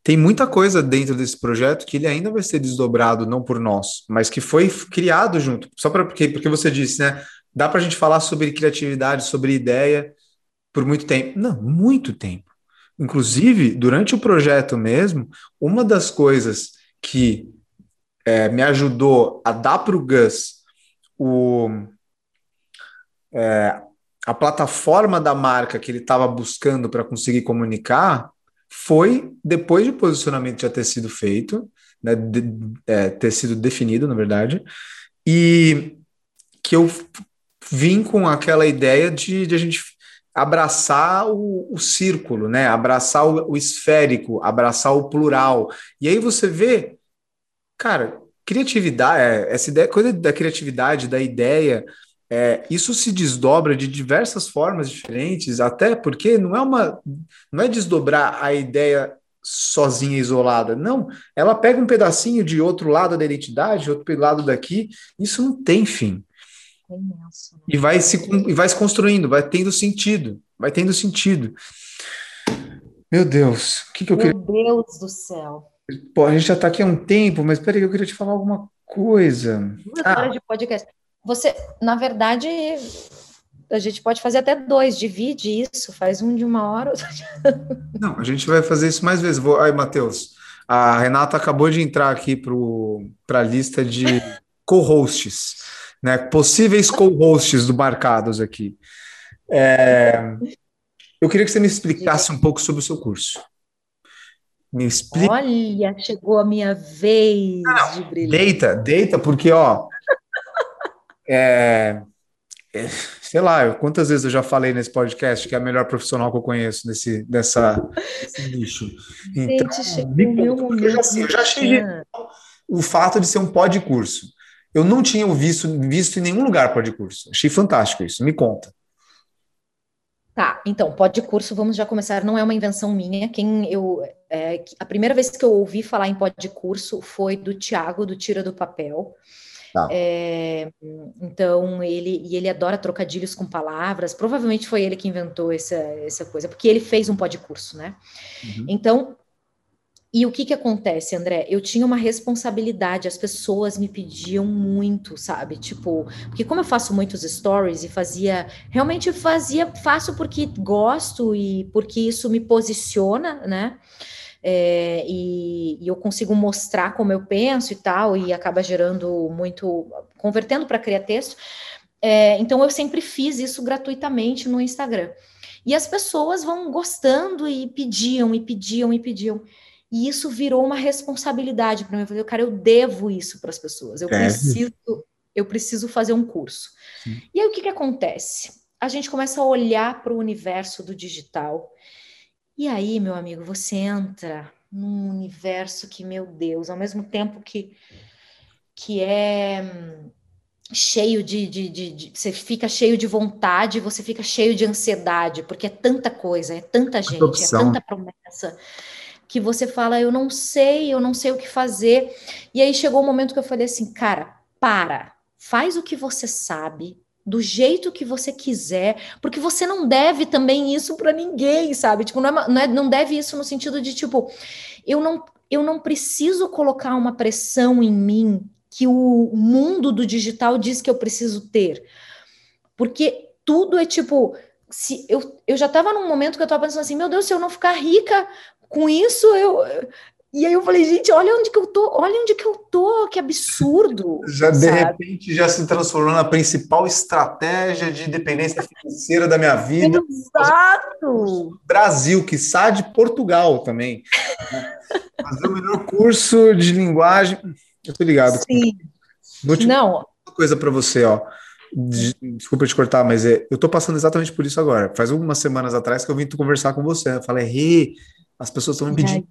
tem muita coisa dentro desse projeto que ele ainda vai ser desdobrado, não por nós, mas que foi criado junto. Só para porque, porque você disse, né? Dá para a gente falar sobre criatividade, sobre ideia por muito tempo. Não, muito tempo. Inclusive, durante o projeto mesmo, uma das coisas que é, me ajudou a dar para o Gus o, é, a plataforma da marca que ele estava buscando para conseguir comunicar foi depois de posicionamento já ter sido feito, né, de, é, ter sido definido, na verdade, e que eu vim com aquela ideia de, de a gente abraçar o, o, círculo, né? abraçar o, o esférico, abraçar o plural. E aí você vê Cara, criatividade, é, essa ideia, coisa da criatividade, da ideia, é, isso se desdobra de diversas formas diferentes, até porque não é uma, não é desdobrar a ideia sozinha, isolada. Não, ela pega um pedacinho de outro lado da identidade, outro lado daqui. Isso não tem fim. É imenso, né? E vai se e vai se construindo, vai tendo sentido, vai tendo sentido. Meu Deus, o que, que eu Meu queria... Deus do céu. Pô, a gente já está aqui há um tempo, mas peraí, eu queria te falar alguma coisa. Duas ah. horas de podcast. Você, na verdade, a gente pode fazer até dois, divide isso, faz um de uma hora. Não, a gente vai fazer isso mais vezes. Vou... Aí, Matheus, a Renata acabou de entrar aqui para a lista de co-hosts, né? Possíveis co-hosts do Marcados aqui. É... Eu queria que você me explicasse um pouco sobre o seu curso. Me explica. Olha, chegou a minha vez Não, de brilhar. Deita, deita, porque, ó. É, é, sei lá, quantas vezes eu já falei nesse podcast que é a melhor profissional que eu conheço nesse, dessa, nesse nicho. Então, Gente. Eu já, eu já achei o fato de ser um pod curso. Eu não tinha visto, visto em nenhum lugar pod curso. Achei fantástico isso. Me conta. Tá, então, pode curso, vamos já começar. Não é uma invenção minha. Quem eu. É, a primeira vez que eu ouvi falar em pode curso foi do Tiago, do Tira do Papel. Tá. É, então, ele, e ele adora trocadilhos com palavras. Provavelmente foi ele que inventou essa, essa coisa, porque ele fez um curso, né? Uhum. Então, e o que que acontece, André? Eu tinha uma responsabilidade, as pessoas me pediam muito, sabe? Tipo, porque como eu faço muitos stories e fazia, realmente fazia, faço porque gosto e porque isso me posiciona, né? É, e, e, eu consigo mostrar como eu penso e tal, e acaba gerando muito, convertendo para criar texto. É, então eu sempre fiz isso gratuitamente no Instagram. E as pessoas vão gostando e pediam, e pediam, e pediam. E isso virou uma responsabilidade para mim. Eu falei, cara, eu devo isso para as pessoas. Eu é. preciso, eu preciso fazer um curso. Sim. E aí o que, que acontece? A gente começa a olhar para o universo do digital. E aí, meu amigo, você entra num universo que, meu Deus, ao mesmo tempo que, que é hum, cheio de, de, de, de, Você fica cheio de vontade, você fica cheio de ansiedade, porque é tanta coisa, é tanta gente, é tanta promessa que você fala, eu não sei, eu não sei o que fazer. E aí chegou o um momento que eu falei assim, cara, para, faz o que você sabe, do jeito que você quiser, porque você não deve também isso para ninguém, sabe? Tipo, não, é, não, é, não deve isso no sentido de tipo, eu não, eu não preciso colocar uma pressão em mim que o mundo do digital diz que eu preciso ter, porque tudo é tipo, se eu, eu já estava num momento que eu estava pensando assim, meu Deus, se eu não ficar rica, com isso eu e aí eu falei, gente, olha onde que eu tô, olha onde que eu tô, que absurdo. Já de repente já se transformou na principal estratégia de dependência financeira da minha vida. Exato. Brasil, que sai de Portugal também. Fazer o melhor curso de linguagem. Eu tô ligado. Sim. Não. Uma coisa para você, ó. Desculpa te cortar, mas é, eu tô passando exatamente por isso agora. Faz algumas semanas atrás que eu vim conversar com você. Eu falei, Rê, as pessoas estão me pedindo,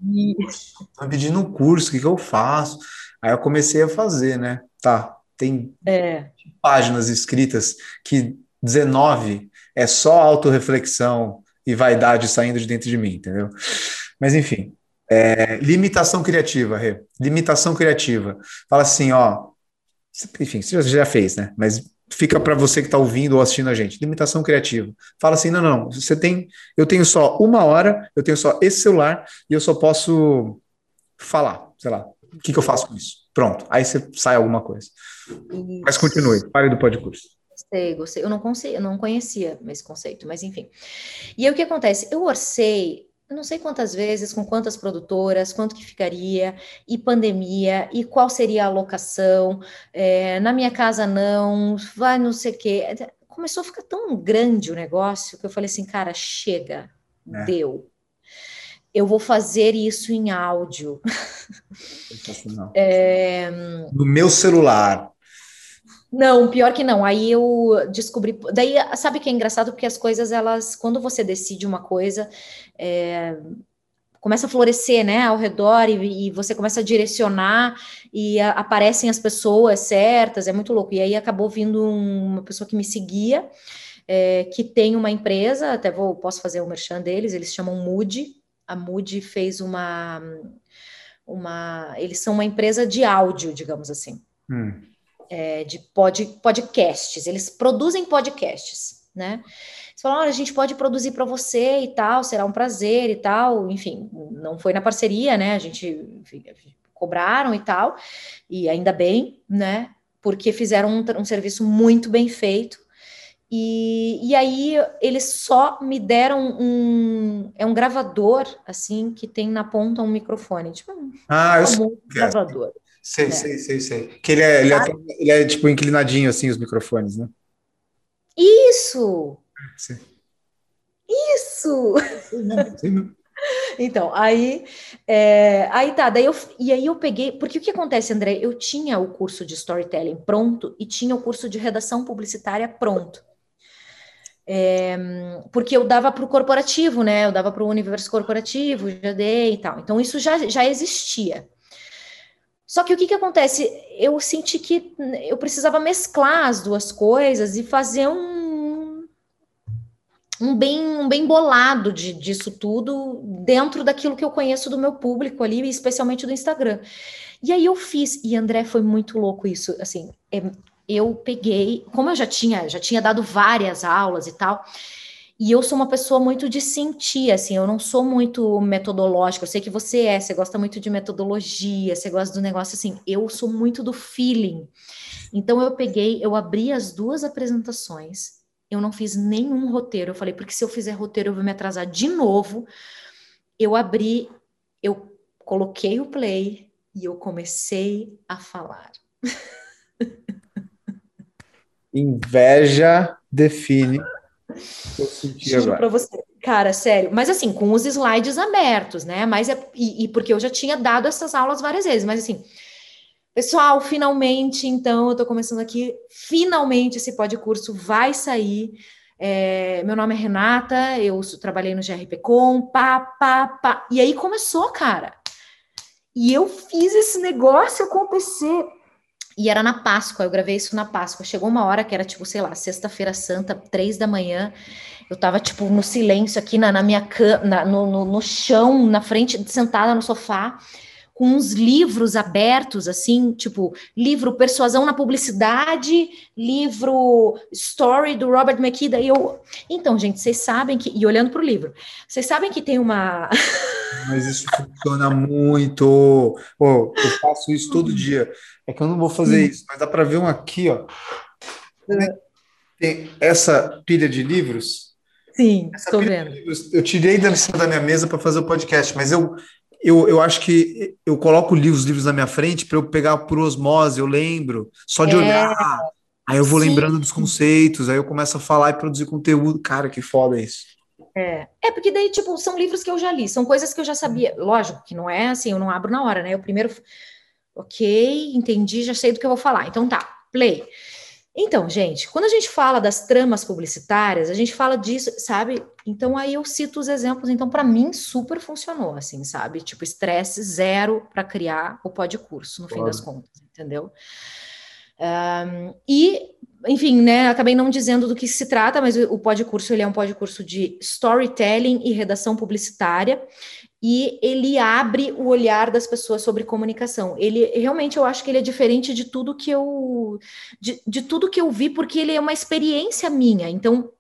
estão me pedindo um curso, o que, que eu faço? Aí eu comecei a fazer, né? Tá, tem é. páginas escritas que 19 é só autorreflexão e vaidade saindo de dentro de mim, entendeu? Mas enfim, é, limitação criativa, Rê. Limitação criativa. Fala assim, ó. Enfim, você já fez, né? Mas fica para você que está ouvindo ou assistindo a gente. Limitação criativa. Fala assim, não, não, você tem, eu tenho só uma hora, eu tenho só esse celular e eu só posso falar, sei lá, o que, que eu faço com isso? Pronto, aí você sai alguma coisa. Isso. Mas continue, pare do podcast. Gostei, gostei. Eu não, consigo, eu não conhecia esse conceito, mas enfim. E aí o que acontece? Eu orcei eu não sei quantas vezes, com quantas produtoras, quanto que ficaria, e pandemia, e qual seria a alocação, é, na minha casa não, vai não sei o quê. Começou a ficar tão grande o negócio que eu falei assim, cara, chega, é. deu. Eu vou fazer isso em áudio. É... No meu celular. Não, pior que não. Aí eu descobri. Daí, sabe que é engraçado? Porque as coisas, elas, quando você decide uma coisa, é, começa a florescer, né, ao redor e, e você começa a direcionar e a, aparecem as pessoas certas. É muito louco. E aí acabou vindo um, uma pessoa que me seguia, é, que tem uma empresa. Até vou posso fazer o um merchan deles. Eles chamam Mood. A Mood fez uma, uma. Eles são uma empresa de áudio, digamos assim. Hum é, de pod, podcasts, eles produzem podcasts, né? Eles falam, olha, a gente pode produzir para você e tal, será um prazer e tal, enfim, não foi na parceria, né? A gente enfim, cobraram e tal, e ainda bem, né? Porque fizeram um, um serviço muito bem feito. E, e aí eles só me deram um é um gravador assim que tem na ponta um microfone, tipo um, ah, um gravador. Sei, é. sei, sei, sei. Que ele é, ele é, ele é, tipo inclinadinho assim, os microfones, né? Isso! Sim. Isso! Sim, Então, aí, é, aí tá, daí eu, e aí eu peguei, porque o que acontece, André? Eu tinha o curso de storytelling pronto e tinha o curso de redação publicitária pronto. É, porque eu dava para o corporativo, né? Eu dava para o universo corporativo, já dei e tal. Então, isso já, já existia. Só que o que, que acontece? Eu senti que eu precisava mesclar as duas coisas e fazer um. um bem, um bem bolado de, disso tudo dentro daquilo que eu conheço do meu público ali, especialmente do Instagram. E aí eu fiz, e André foi muito louco isso, assim, é, eu peguei, como eu já tinha, já tinha dado várias aulas e tal, e eu sou uma pessoa muito de sentir, assim, eu não sou muito metodológica. Eu sei que você é, você gosta muito de metodologia, você gosta do negócio assim. Eu sou muito do feeling. Então eu peguei, eu abri as duas apresentações, eu não fiz nenhum roteiro. Eu falei, porque se eu fizer roteiro, eu vou me atrasar de novo. Eu abri, eu coloquei o play e eu comecei a falar. Inveja define eu senti Juro agora. pra você. Cara, sério. Mas assim, com os slides abertos, né? Mas é, e, e, porque eu já tinha dado essas aulas várias vezes, mas assim, pessoal, finalmente, então, eu tô começando aqui, finalmente esse curso vai sair. É, meu nome é Renata, eu trabalhei no GRPcom, pá, pá, pá. E aí começou, cara. E eu fiz esse negócio acontecer. E era na Páscoa, eu gravei isso na Páscoa. Chegou uma hora que era tipo, sei lá, sexta-feira santa, três da manhã. Eu tava, tipo, no silêncio aqui na, na minha cama, no, no, no, chão, na frente, sentada no sofá, com uns livros abertos, assim, tipo, livro Persuasão na Publicidade, livro Story do Robert McKee. Daí eu. Então, gente, vocês sabem que. E olhando para o livro, vocês sabem que tem uma. Mas isso funciona muito. Oh, eu faço isso todo dia. É que eu não vou fazer isso, mas dá para ver um aqui, ó. Tem essa pilha de livros. Sim, estou vendo. Livros, eu tirei da da minha mesa para fazer o podcast, mas eu, eu, eu acho que eu coloco os livros na minha frente para eu pegar por osmose, eu lembro, só de é, olhar. Aí eu vou sim. lembrando dos conceitos, aí eu começo a falar e produzir conteúdo. Cara, que foda isso. É. é, porque daí, tipo, são livros que eu já li, são coisas que eu já sabia. Lógico que não é assim, eu não abro na hora, né? Eu primeiro Ok, entendi, já sei do que eu vou falar. Então tá, play. Então, gente, quando a gente fala das tramas publicitárias, a gente fala disso, sabe? Então aí eu cito os exemplos. Então, para mim, super funcionou, assim, sabe? Tipo, estresse zero para criar o pod curso, no fim das contas, entendeu? Um, e, enfim, né, acabei não dizendo do que se trata, mas o pod curso ele é um pod curso de storytelling e redação publicitária e ele abre o olhar das pessoas sobre comunicação. Ele realmente eu acho que ele é diferente de tudo que eu de, de tudo que eu vi, porque ele é uma experiência minha. Então,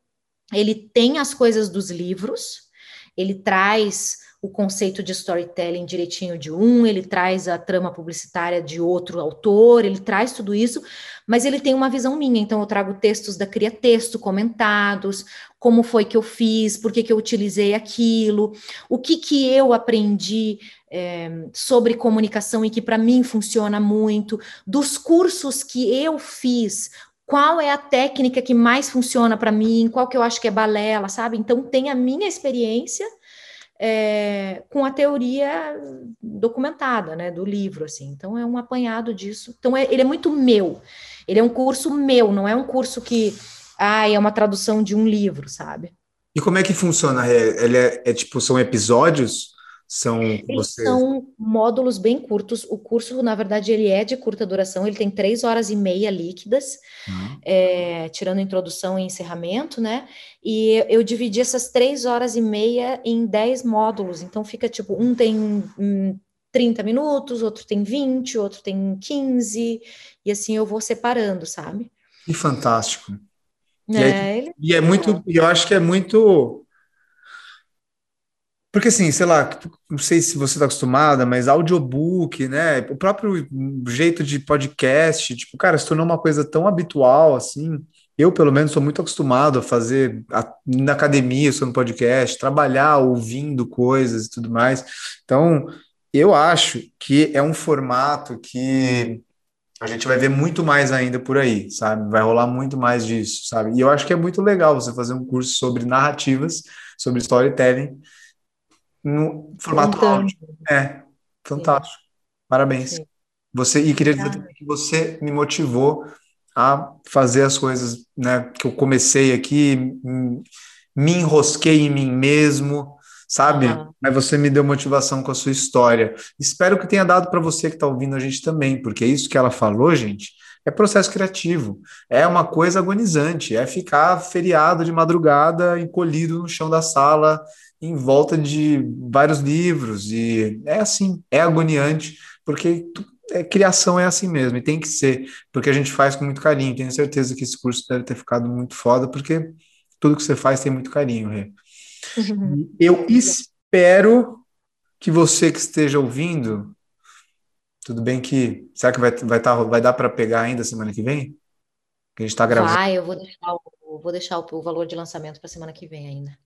ele tem as coisas dos livros, ele traz o conceito de storytelling direitinho de um, ele traz a trama publicitária de outro autor, ele traz tudo isso, mas ele tem uma visão minha, então eu trago textos da Cria Texto comentados, como foi que eu fiz, por que, que eu utilizei aquilo, o que, que eu aprendi é, sobre comunicação e que para mim funciona muito, dos cursos que eu fiz, qual é a técnica que mais funciona para mim, qual que eu acho que é balela, sabe? Então tem a minha experiência é, com a teoria documentada, né, do livro, assim. Então é um apanhado disso. Então é, ele é muito meu. Ele é um curso meu, não é um curso que, ah, é uma tradução de um livro, sabe? E como é que funciona? É, ele é, é tipo são episódios? São Eles você... são módulos bem curtos. O curso, na verdade, ele é de curta duração. Ele tem três horas e meia líquidas, uhum. é, tirando introdução e encerramento, né? E eu dividi essas três horas e meia em dez módulos. Então fica tipo um tem hum, 30 minutos, outro tem 20, outro tem 15, e assim eu vou separando, sabe? Que fantástico. É, e, é, ele... e é muito, eu acho que é muito porque assim, sei lá, não sei se você está acostumada, mas audiobook, né? O próprio jeito de podcast, tipo, cara, se tornou uma coisa tão habitual assim. Eu, pelo menos, sou muito acostumado a fazer a, na academia, sou no podcast, trabalhar ouvindo coisas e tudo mais. Então, eu acho que é um formato que a gente vai ver muito mais ainda por aí, sabe? Vai rolar muito mais disso, sabe? E eu acho que é muito legal você fazer um curso sobre narrativas, sobre storytelling no formato então, áudio. É, fantástico. Sim. Parabéns. Sim. Você e queria dizer que você me motivou a fazer as coisas, né, que eu comecei aqui, me enrosquei em mim mesmo, sabe? Uhum. Mas você me deu motivação com a sua história. Espero que tenha dado para você que está ouvindo a gente também, porque é isso que ela falou, gente, é processo criativo. É uma coisa agonizante, é ficar feriado de madrugada, encolhido no chão da sala, em volta de vários livros, e é assim, é agoniante, porque é, criação é assim mesmo, e tem que ser, porque a gente faz com muito carinho. Tenho certeza que esse curso deve ter ficado muito foda, porque tudo que você faz tem muito carinho, Rê. Uhum. Eu espero que você que esteja ouvindo, tudo bem que. Será que vai, vai, tá, vai dar para pegar ainda semana que vem? Que a gente está gravando. Vai, eu vou deixar o, vou deixar o, o valor de lançamento para semana que vem ainda.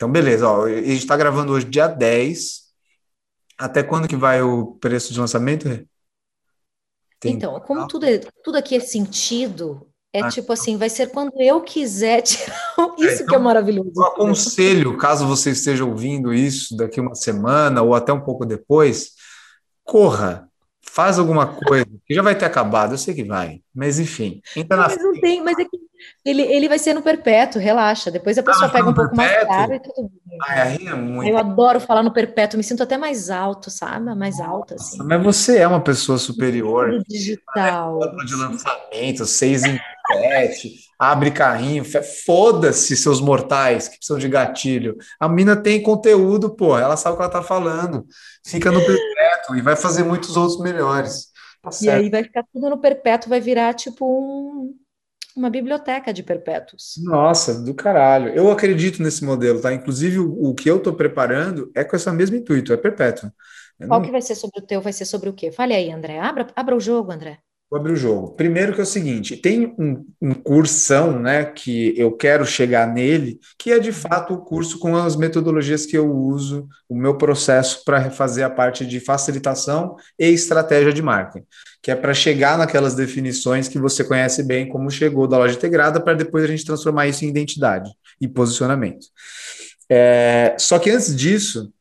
Então, beleza. Ó, a gente está gravando hoje, dia 10. Até quando que vai o preço de lançamento? Tem... Então, como tudo, é, tudo aqui é sentido, é ah, tipo assim, vai ser quando eu quiser tirar. Isso é, então, que é maravilhoso. Eu aconselho, caso você esteja ouvindo isso daqui uma semana ou até um pouco depois, corra, faz alguma coisa, que já vai ter acabado, eu sei que vai, mas enfim. Entra na mas não tem, mas é que ele, ele vai ser no perpétuo, relaxa. Depois a pessoa ah, pega um pouco perpétuo? mais caro e tudo bem. Ai, é muito. Eu adoro falar no perpétuo, me sinto até mais alto, sabe? Mais alta, assim. Mas você é uma pessoa superior. Tudo digital. De lançamento, seis em sete, abre carrinho, foda-se seus mortais que precisam de gatilho. A mina tem conteúdo, pô, ela sabe o que ela tá falando. Fica no perpétuo e vai fazer muitos outros melhores. Tá e aí vai ficar tudo no perpétuo, vai virar tipo um uma biblioteca de perpétuos. Nossa, do caralho. Eu acredito nesse modelo, tá? Inclusive, o, o que eu estou preparando é com esse mesmo intuito, é perpétuo. Eu Qual não... que vai ser sobre o teu? Vai ser sobre o quê? Fale aí, André. Abra, abra o jogo, André. Vou abrir o jogo. Primeiro que é o seguinte, tem um, um cursão, né, que eu quero chegar nele, que é de fato o curso com as metodologias que eu uso, o meu processo para fazer a parte de facilitação e estratégia de marketing, que é para chegar naquelas definições que você conhece bem, como chegou da loja integrada, para depois a gente transformar isso em identidade e posicionamento. É, só que antes disso,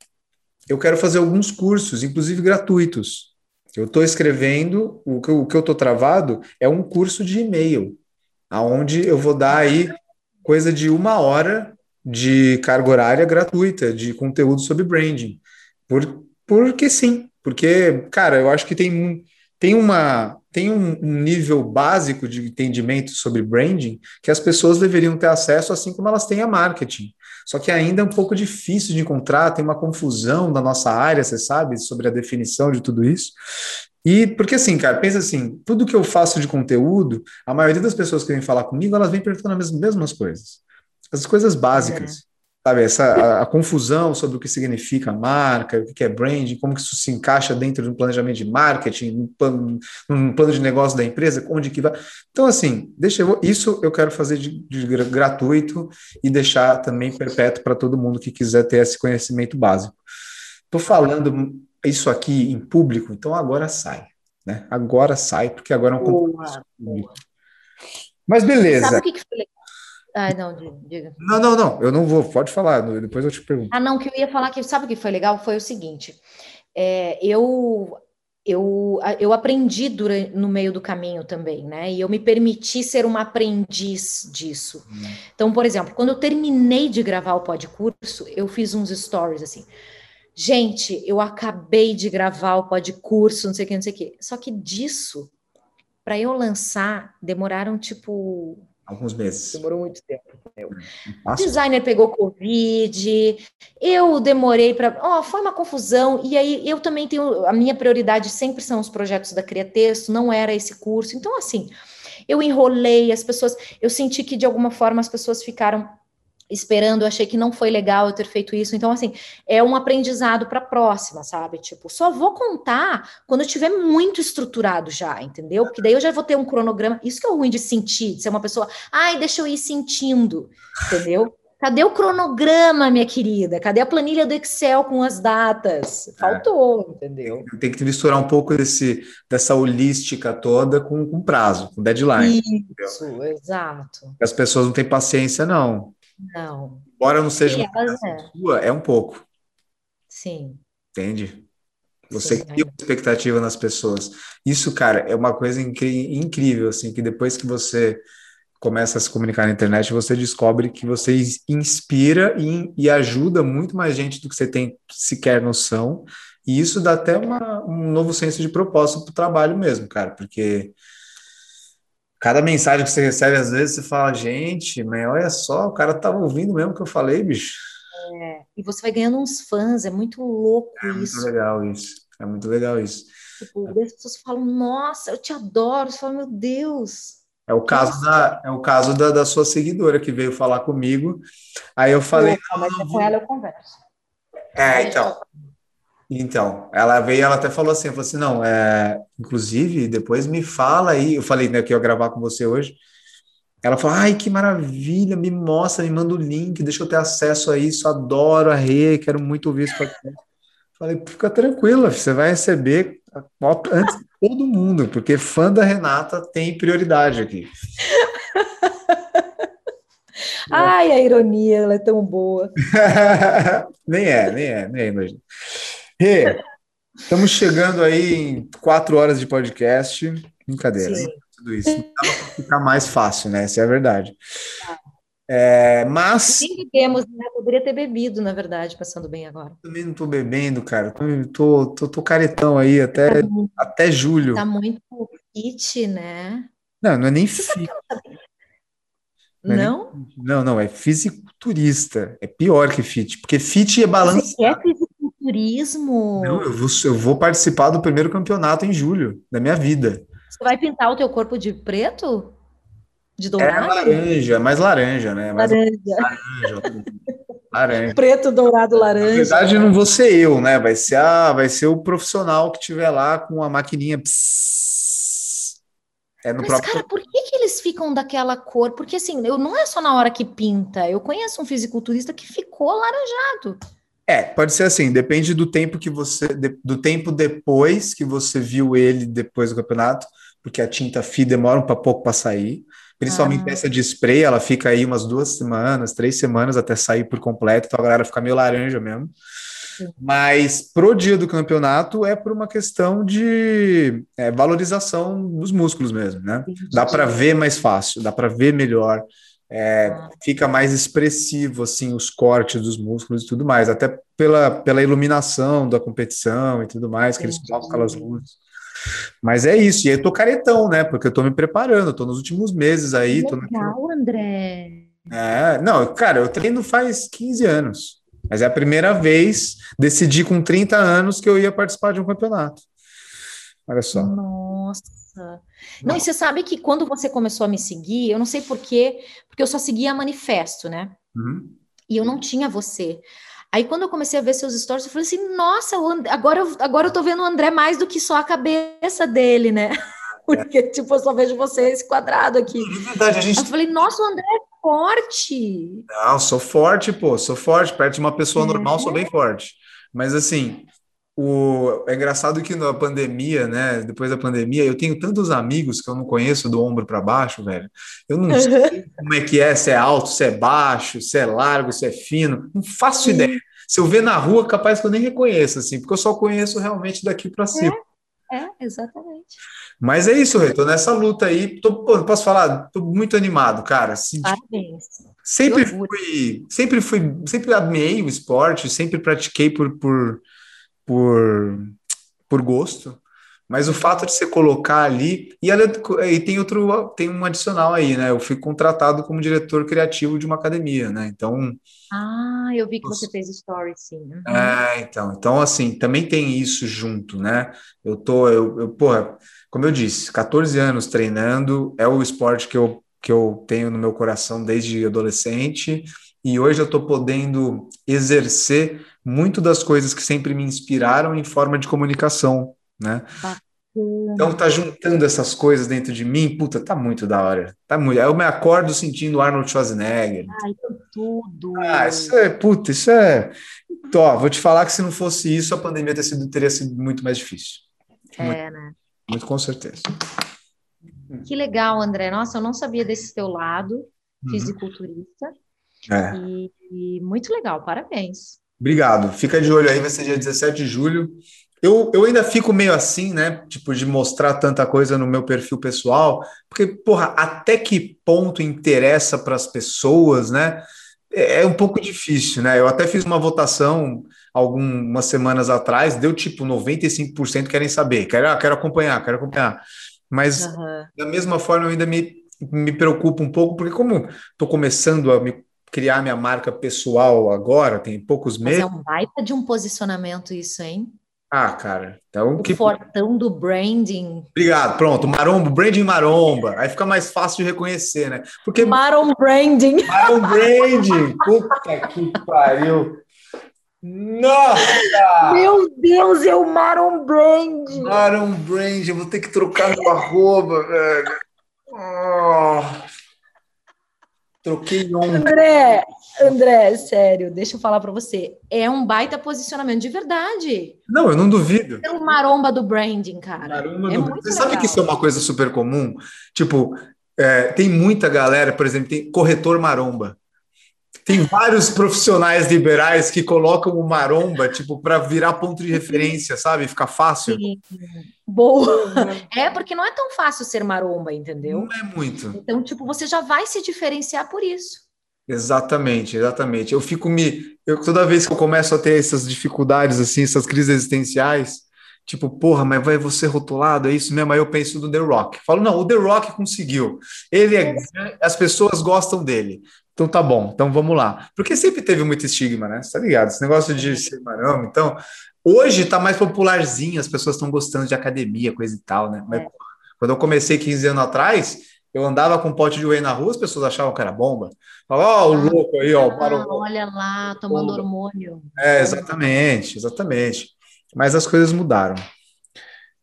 eu quero fazer alguns cursos, inclusive gratuitos, eu estou escrevendo, o que, o que eu estou travado é um curso de e-mail, aonde eu vou dar aí coisa de uma hora de carga horária gratuita, de conteúdo sobre branding. Por, porque sim, porque, cara, eu acho que tem, tem, uma, tem um, nível básico de entendimento sobre branding que as pessoas deveriam ter acesso, assim como elas têm a marketing. Só que ainda é um pouco difícil de encontrar, tem uma confusão da nossa área, você sabe, sobre a definição de tudo isso. E porque assim, cara, pensa assim, tudo que eu faço de conteúdo, a maioria das pessoas que vêm falar comigo, elas vêm perguntando as mesmas coisas. As coisas básicas. Sabe, essa, a, a, confusão sobre o que significa marca, o que é branding, como que isso se encaixa dentro de um planejamento de marketing, num plano, num plano de negócio da empresa, onde que vai. Então, assim, deixa eu, isso eu quero fazer de, de gratuito e deixar também perpétuo para todo mundo que quiser ter esse conhecimento básico. Estou falando isso aqui em público, então agora sai, né? Agora sai, porque agora é um compromisso. Mas beleza. Sabe o que, que foi legal? Ah, não, diga. Não, não, não, eu não vou, pode falar, depois eu te pergunto. Ah, não, que eu ia falar que, sabe o que foi legal? Foi o seguinte, é, eu, eu, eu aprendi durante, no meio do caminho também, né? E eu me permiti ser uma aprendiz disso. Hum. Então, por exemplo, quando eu terminei de gravar o podcurso, eu fiz uns stories assim. Gente, eu acabei de gravar o podcurso, não sei o que, não sei o que. Só que disso, para eu lançar, demoraram tipo Alguns meses. Demorou muito tempo. O designer pegou Covid, eu demorei para. Ó, oh, foi uma confusão. E aí eu também tenho. A minha prioridade sempre são os projetos da Cria Texto, não era esse curso. Então, assim, eu enrolei as pessoas. Eu senti que de alguma forma as pessoas ficaram esperando, eu achei que não foi legal eu ter feito isso. Então, assim, é um aprendizado para a próxima, sabe? Tipo, só vou contar quando eu tiver muito estruturado já, entendeu? Porque daí eu já vou ter um cronograma. Isso que é ruim de sentir, de ser uma pessoa, ai, deixa eu ir sentindo, entendeu? Cadê o cronograma, minha querida? Cadê a planilha do Excel com as datas? Faltou, é. entendeu? Tem que misturar um pouco desse, dessa holística toda com, com prazo, com deadline. Isso, exato. As pessoas não têm paciência, não. Não. Embora não seja uma é. sua, é um pouco. Sim. Entende? Você cria uma expectativa nas pessoas. Isso, cara, é uma coisa incrível, assim, que depois que você começa a se comunicar na internet, você descobre que você inspira e, e ajuda muito mais gente do que você tem sequer noção. E isso dá até uma, um novo senso de propósito para o trabalho mesmo, cara, porque cada mensagem que você recebe, às vezes, você fala, gente, mas olha só, o cara estava ouvindo mesmo o que eu falei, bicho. É, e você vai ganhando uns fãs, é muito louco é isso. É muito legal isso, é muito legal isso. Tipo, as pessoas falam, nossa, eu te adoro, você fala, meu Deus. É o caso, da, é o caso da, da sua seguidora que veio falar comigo. Aí eu falei. Opa, mas com ela eu converso. É, então. Então, ela veio, ela até falou assim, falou assim, não, é, inclusive, depois me fala aí, eu falei, né, que eu ia gravar com você hoje, ela falou, ai, que maravilha, me mostra, me manda o link, deixa eu ter acesso a isso, adoro a Rê, quero muito ouvir isso. Falei, fica tranquila, você vai receber antes de todo mundo, porque fã da Renata tem prioridade aqui. Ai, a ironia, ela é tão boa. nem é, nem é, nem é, imagina. Rê, estamos chegando aí em quatro horas de podcast. Brincadeira, Sim. tudo isso. Não para ficar mais fácil, né? Essa é a verdade. É, mas. Sim, bebemos, né? Poderia ter bebido, na verdade, passando bem agora. Também não estou bebendo, cara. Tô, tô, tô, caretão aí até, tá até julho. Tá muito fit, né? Não, não é nem fit. Não? É não? não, não, é fisiculturista. É pior que fit, porque fit é balançado. Você é fisiculturismo? Não, eu vou, eu vou participar do primeiro campeonato em julho da minha vida. Você vai pintar o teu corpo de preto? De é dourado? É laranja, mais laranja, né? Mais laranja. laranja. laranja. Preto, dourado, laranja. Na verdade, não vou ser eu, né? Vai ser, a, vai ser o profissional que tiver lá com a maquininha. Psss. É no Mas, próprio... cara, por que, que eles ficam daquela cor? Porque, assim, eu, não é só na hora que pinta. Eu conheço um fisiculturista que ficou laranjado. É, pode ser assim, depende do tempo que você, do tempo depois que você viu ele depois do campeonato, porque a tinta FI demora um pouco para sair. Principalmente ah. essa de spray, ela fica aí umas duas semanas, três semanas até sair por completo, então a galera fica meio laranja mesmo. Mas pro dia do campeonato é por uma questão de é, valorização dos músculos mesmo, né? Dá para ver mais fácil, dá para ver melhor, é, fica mais expressivo assim os cortes dos músculos e tudo mais, até pela, pela iluminação da competição e tudo mais, que eles colocam aquelas luzes. Mas é isso, e aí eu tô caretão, né? Porque eu tô me preparando, tô nos últimos meses aí. Legal, André. É, não, cara, eu treino faz 15 anos. Mas é a primeira vez, decidi com 30 anos que eu ia participar de um campeonato. Olha só. Nossa. Não, e você sabe que quando você começou a me seguir, eu não sei porquê, porque eu só seguia manifesto, né? Uhum. E eu não tinha você. Aí quando eu comecei a ver seus stories, eu falei assim, nossa, agora, eu, agora eu tô vendo o André mais do que só a cabeça dele, né? Porque, tipo, eu só vejo você esse quadrado aqui. É verdade, a gente... Eu falei, nossa, o André é forte. Não, sou forte, pô, sou forte. Perto de uma pessoa é. normal, sou bem forte. Mas assim, o... é engraçado que na pandemia, né? Depois da pandemia, eu tenho tantos amigos que eu não conheço do ombro para baixo, velho. Eu não sei como é que é, se é alto, se é baixo, se é largo, se é fino. Não faço Sim. ideia. Se eu ver na rua, capaz que eu nem reconheço, assim, porque eu só conheço realmente daqui para cima. É, é, exatamente. Mas é isso, Rê, tô nessa luta aí. Tô, pô, posso falar? Tô muito animado, cara. Parabéns. Sempre fui, sempre fui, sempre amei o esporte, sempre pratiquei por, por, por, por gosto. Mas o fato de você colocar ali. E, e tem outro, tem um adicional aí, né? Eu fui contratado como diretor criativo de uma academia, né? Então. Ah, eu vi que você fez story, sim. Uhum. É, então. Então, assim, também tem isso junto, né? Eu tô, eu, eu, porra, como eu disse, 14 anos treinando, é o esporte que eu, que eu tenho no meu coração desde adolescente. E hoje eu estou podendo exercer muito das coisas que sempre me inspiraram em forma de comunicação né? Então tá juntando essas coisas dentro de mim, puta, tá muito da hora. Tá muito. Eu me acordo sentindo Arnold Schwarzenegger. Ai, tudo. Ah, isso é, puta, isso é. Então, ó, vou te falar que se não fosse isso, a pandemia teria sido, teria sido muito mais difícil. É, muito, né? Muito com certeza. Que legal, André. Nossa, eu não sabia desse teu lado, uhum. fisiculturista. É. E, e muito legal, parabéns. Obrigado. Fica de olho aí, vai ser dia 17 de julho. eu, eu ainda fico meio assim, né? Tipo, de mostrar tanta coisa no meu perfil pessoal, porque, porra, até que ponto interessa para as pessoas, né? É, é um pouco difícil, né? Eu até fiz uma votação algumas semanas atrás, deu tipo 95% querem saber, quero, quero acompanhar, quero acompanhar. Mas uhum. da mesma forma eu ainda me, me preocupo um pouco, porque como estou começando a me criar minha marca pessoal agora, tem poucos meses. Mas é um baita de um posicionamento isso, hein? Ah, cara, então o que... fortão do branding. Obrigado, pronto, maromba, branding maromba, aí fica mais fácil de reconhecer, né? Porque Marom branding. Marom branding, puta que pariu. Nossa! Meu Deus, é o Marom Brand. Marom Brand, eu vou ter que trocar meu arroba, velho. Oh. Troquei ontem. André, André, sério, deixa eu falar para você. É um baita posicionamento de verdade. Não, eu não duvido. É o maromba do branding, cara. Maromba é do... Você legal. sabe que isso é uma coisa super comum? Tipo, é, tem muita galera, por exemplo, tem corretor maromba. Tem vários profissionais liberais que colocam o maromba, tipo, para virar ponto de referência, sabe? Ficar fácil. Sim. Boa. É, porque não é tão fácil ser maromba, entendeu? Não é muito. Então, tipo, você já vai se diferenciar por isso. Exatamente, exatamente. Eu fico me. Eu, toda vez que eu começo a ter essas dificuldades, assim, essas crises existenciais, tipo, porra, mas vai você rotulado, é isso mesmo? Aí eu penso do The Rock. Falo, não, o The Rock conseguiu. Ele é. As pessoas gostam dele. Então tá bom, então vamos lá. Porque sempre teve muito estigma, né? Você tá ligado? Esse negócio de ser marão. Então, hoje tá mais popularzinho, as pessoas estão gostando de academia, coisa e tal, né? Mas é. quando eu comecei 15 anos atrás, eu andava com um pote de whey na rua, as pessoas achavam que era bomba. Falavam, ó, oh, o ah, louco aí, ó. Olha lá, tomando hormônio. É, exatamente, exatamente. Mas as coisas mudaram.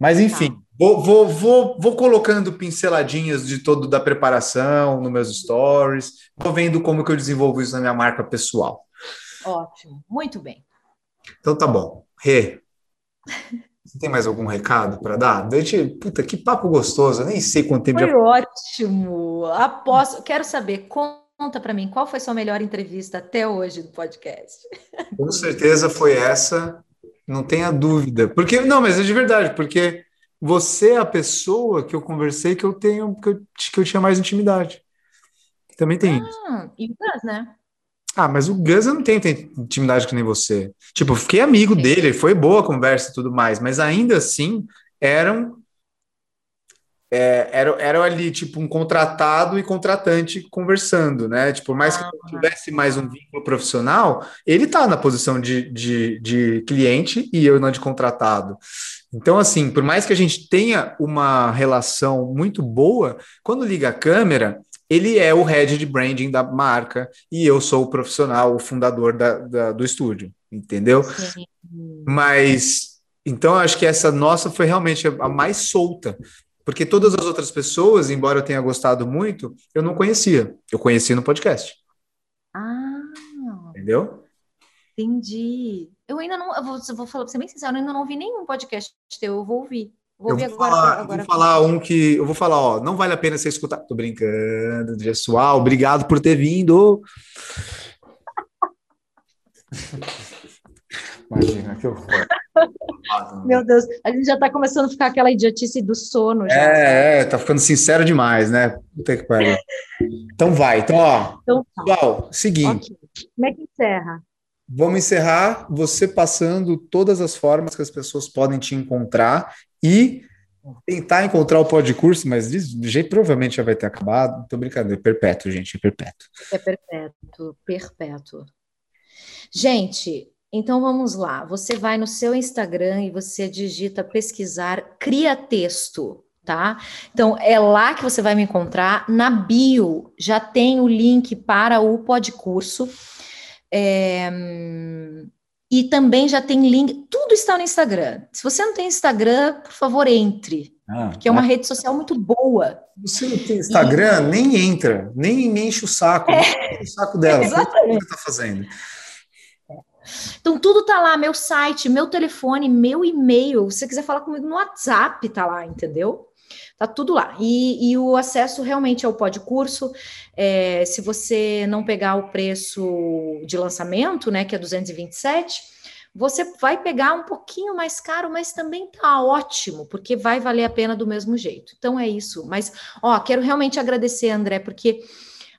Mas enfim, tá. Vou, vou, vou, vou colocando pinceladinhas de todo da preparação nos meus stories, vou vendo como que eu desenvolvo isso na minha marca pessoal. Ótimo, muito bem. Então tá bom. Rê, você tem mais algum recado para dar? Gente, puta, que papo gostoso, eu nem sei quanto tempo foi já... ótimo. Aposto, quero saber, conta para mim, qual foi sua melhor entrevista até hoje do podcast? Com certeza foi essa não tenha dúvida. Porque, não, mas é de verdade, porque você é a pessoa que eu conversei que eu tenho, que eu, que eu tinha mais intimidade. Também tem ah, E o Gus, né? Ah, mas o Gus eu não tenho, tenho intimidade que nem você. Tipo, fiquei amigo dele, foi boa a conversa e tudo mais, mas ainda assim eram é, era, era ali, tipo, um contratado e contratante conversando, né? Tipo, por mais ah, que tivesse mais um vínculo profissional, ele tá na posição de, de, de cliente e eu não de contratado. Então, assim, por mais que a gente tenha uma relação muito boa, quando liga a câmera, ele é o head de branding da marca e eu sou o profissional, o fundador da, da do estúdio, entendeu? Sim. Mas então acho que essa nossa foi realmente a mais solta, porque todas as outras pessoas, embora eu tenha gostado muito, eu não conhecia. Eu conheci no podcast. Ah. Entendeu? Entendi. Eu ainda não, eu vou, eu vou falar para ser bem sincero, eu ainda não ouvi nenhum podcast teu, eu vou ouvir. Vou eu vou Falar, agora. Vou falar um que. Eu vou falar, ó, não vale a pena você escutar. Tô brincando, pessoal. Obrigado por ter vindo. Imagina que eu Meu Deus, a gente já está começando a ficar aquela idiotice do sono. Já, é, é, tá ficando sincero demais, né? Puta que pariu. Então vai, então, ó. Então, tá. Pessoal, seguinte. Okay. Como é que encerra? Vamos encerrar você passando todas as formas que as pessoas podem te encontrar e tentar encontrar o podcurso, mas de jeito provavelmente já vai ter acabado. Tô brincando, é perpétuo, gente, é perpétuo. É perpétuo, perpétuo. Gente, então vamos lá. Você vai no seu Instagram e você digita pesquisar cria texto, tá? Então é lá que você vai me encontrar. Na bio já tem o link para o podcurso. É, e também já tem link, tudo está no Instagram. Se você não tem Instagram, por favor, entre. Ah, que é uma rede social muito boa. Você não tem Instagram, e... nem entra, nem enche o saco, é, o saco dela. Exatamente. O que você está fazendo? Então, tudo tá lá, meu site, meu telefone, meu e-mail. Se você quiser falar comigo no WhatsApp, tá lá, entendeu? Tá tudo lá. E, e o acesso realmente ao pode curso. É, se você não pegar o preço de lançamento, né, que é 227, você vai pegar um pouquinho mais caro, mas também tá ótimo, porque vai valer a pena do mesmo jeito. Então é isso. Mas, ó, quero realmente agradecer, André, porque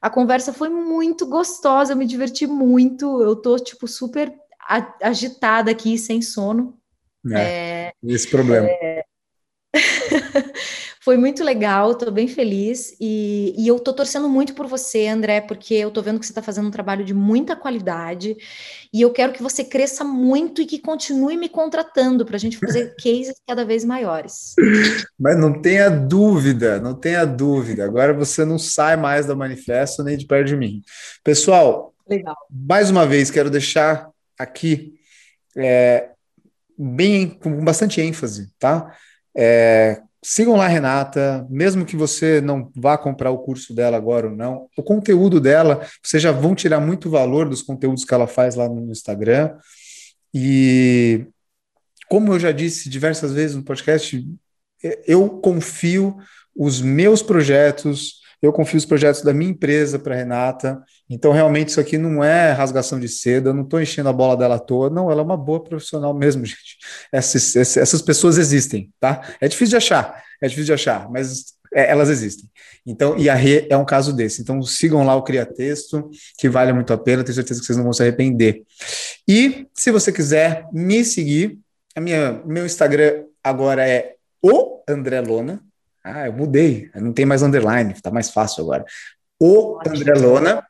a conversa foi muito gostosa, eu me diverti muito. Eu tô, tipo, super agitada aqui, sem sono. É, é esse problema. É... Foi muito legal, estou bem feliz e, e eu estou torcendo muito por você, André, porque eu estou vendo que você está fazendo um trabalho de muita qualidade e eu quero que você cresça muito e que continue me contratando para a gente fazer cases cada vez maiores. Mas não tenha dúvida, não tenha dúvida. Agora você não sai mais da manifesto nem de perto de mim. Pessoal, legal. mais uma vez quero deixar aqui é, bem com bastante ênfase, tá? É, sigam lá, Renata, mesmo que você não vá comprar o curso dela agora ou não, o conteúdo dela, vocês já vão tirar muito valor dos conteúdos que ela faz lá no Instagram. E como eu já disse diversas vezes no podcast, eu confio os meus projetos, eu confio os projetos da minha empresa para Renata. Então, realmente, isso aqui não é rasgação de seda, eu não estou enchendo a bola dela à toa. Não, ela é uma boa profissional mesmo, gente. Essas, essas pessoas existem, tá? É difícil de achar, é difícil de achar, mas é, elas existem. Então, e a Rê é um caso desse. Então, sigam lá o Cria Texto, que vale muito a pena, tenho certeza que vocês não vão se arrepender. E, se você quiser me seguir, a minha, meu Instagram agora é o André Lona, ah, eu mudei, não tem mais underline, tá mais fácil agora. O André Lona.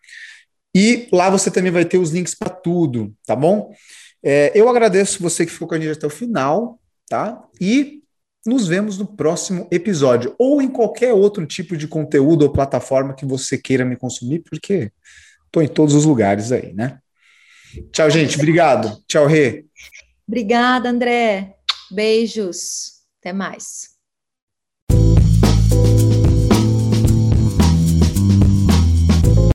E lá você também vai ter os links para tudo, tá bom? É, eu agradeço você que ficou com a gente até o final, tá? E nos vemos no próximo episódio, ou em qualquer outro tipo de conteúdo ou plataforma que você queira me consumir, porque estou em todos os lugares aí, né? Tchau, gente. Obrigado. Tchau, Rê. Obrigada, André. Beijos. Até mais.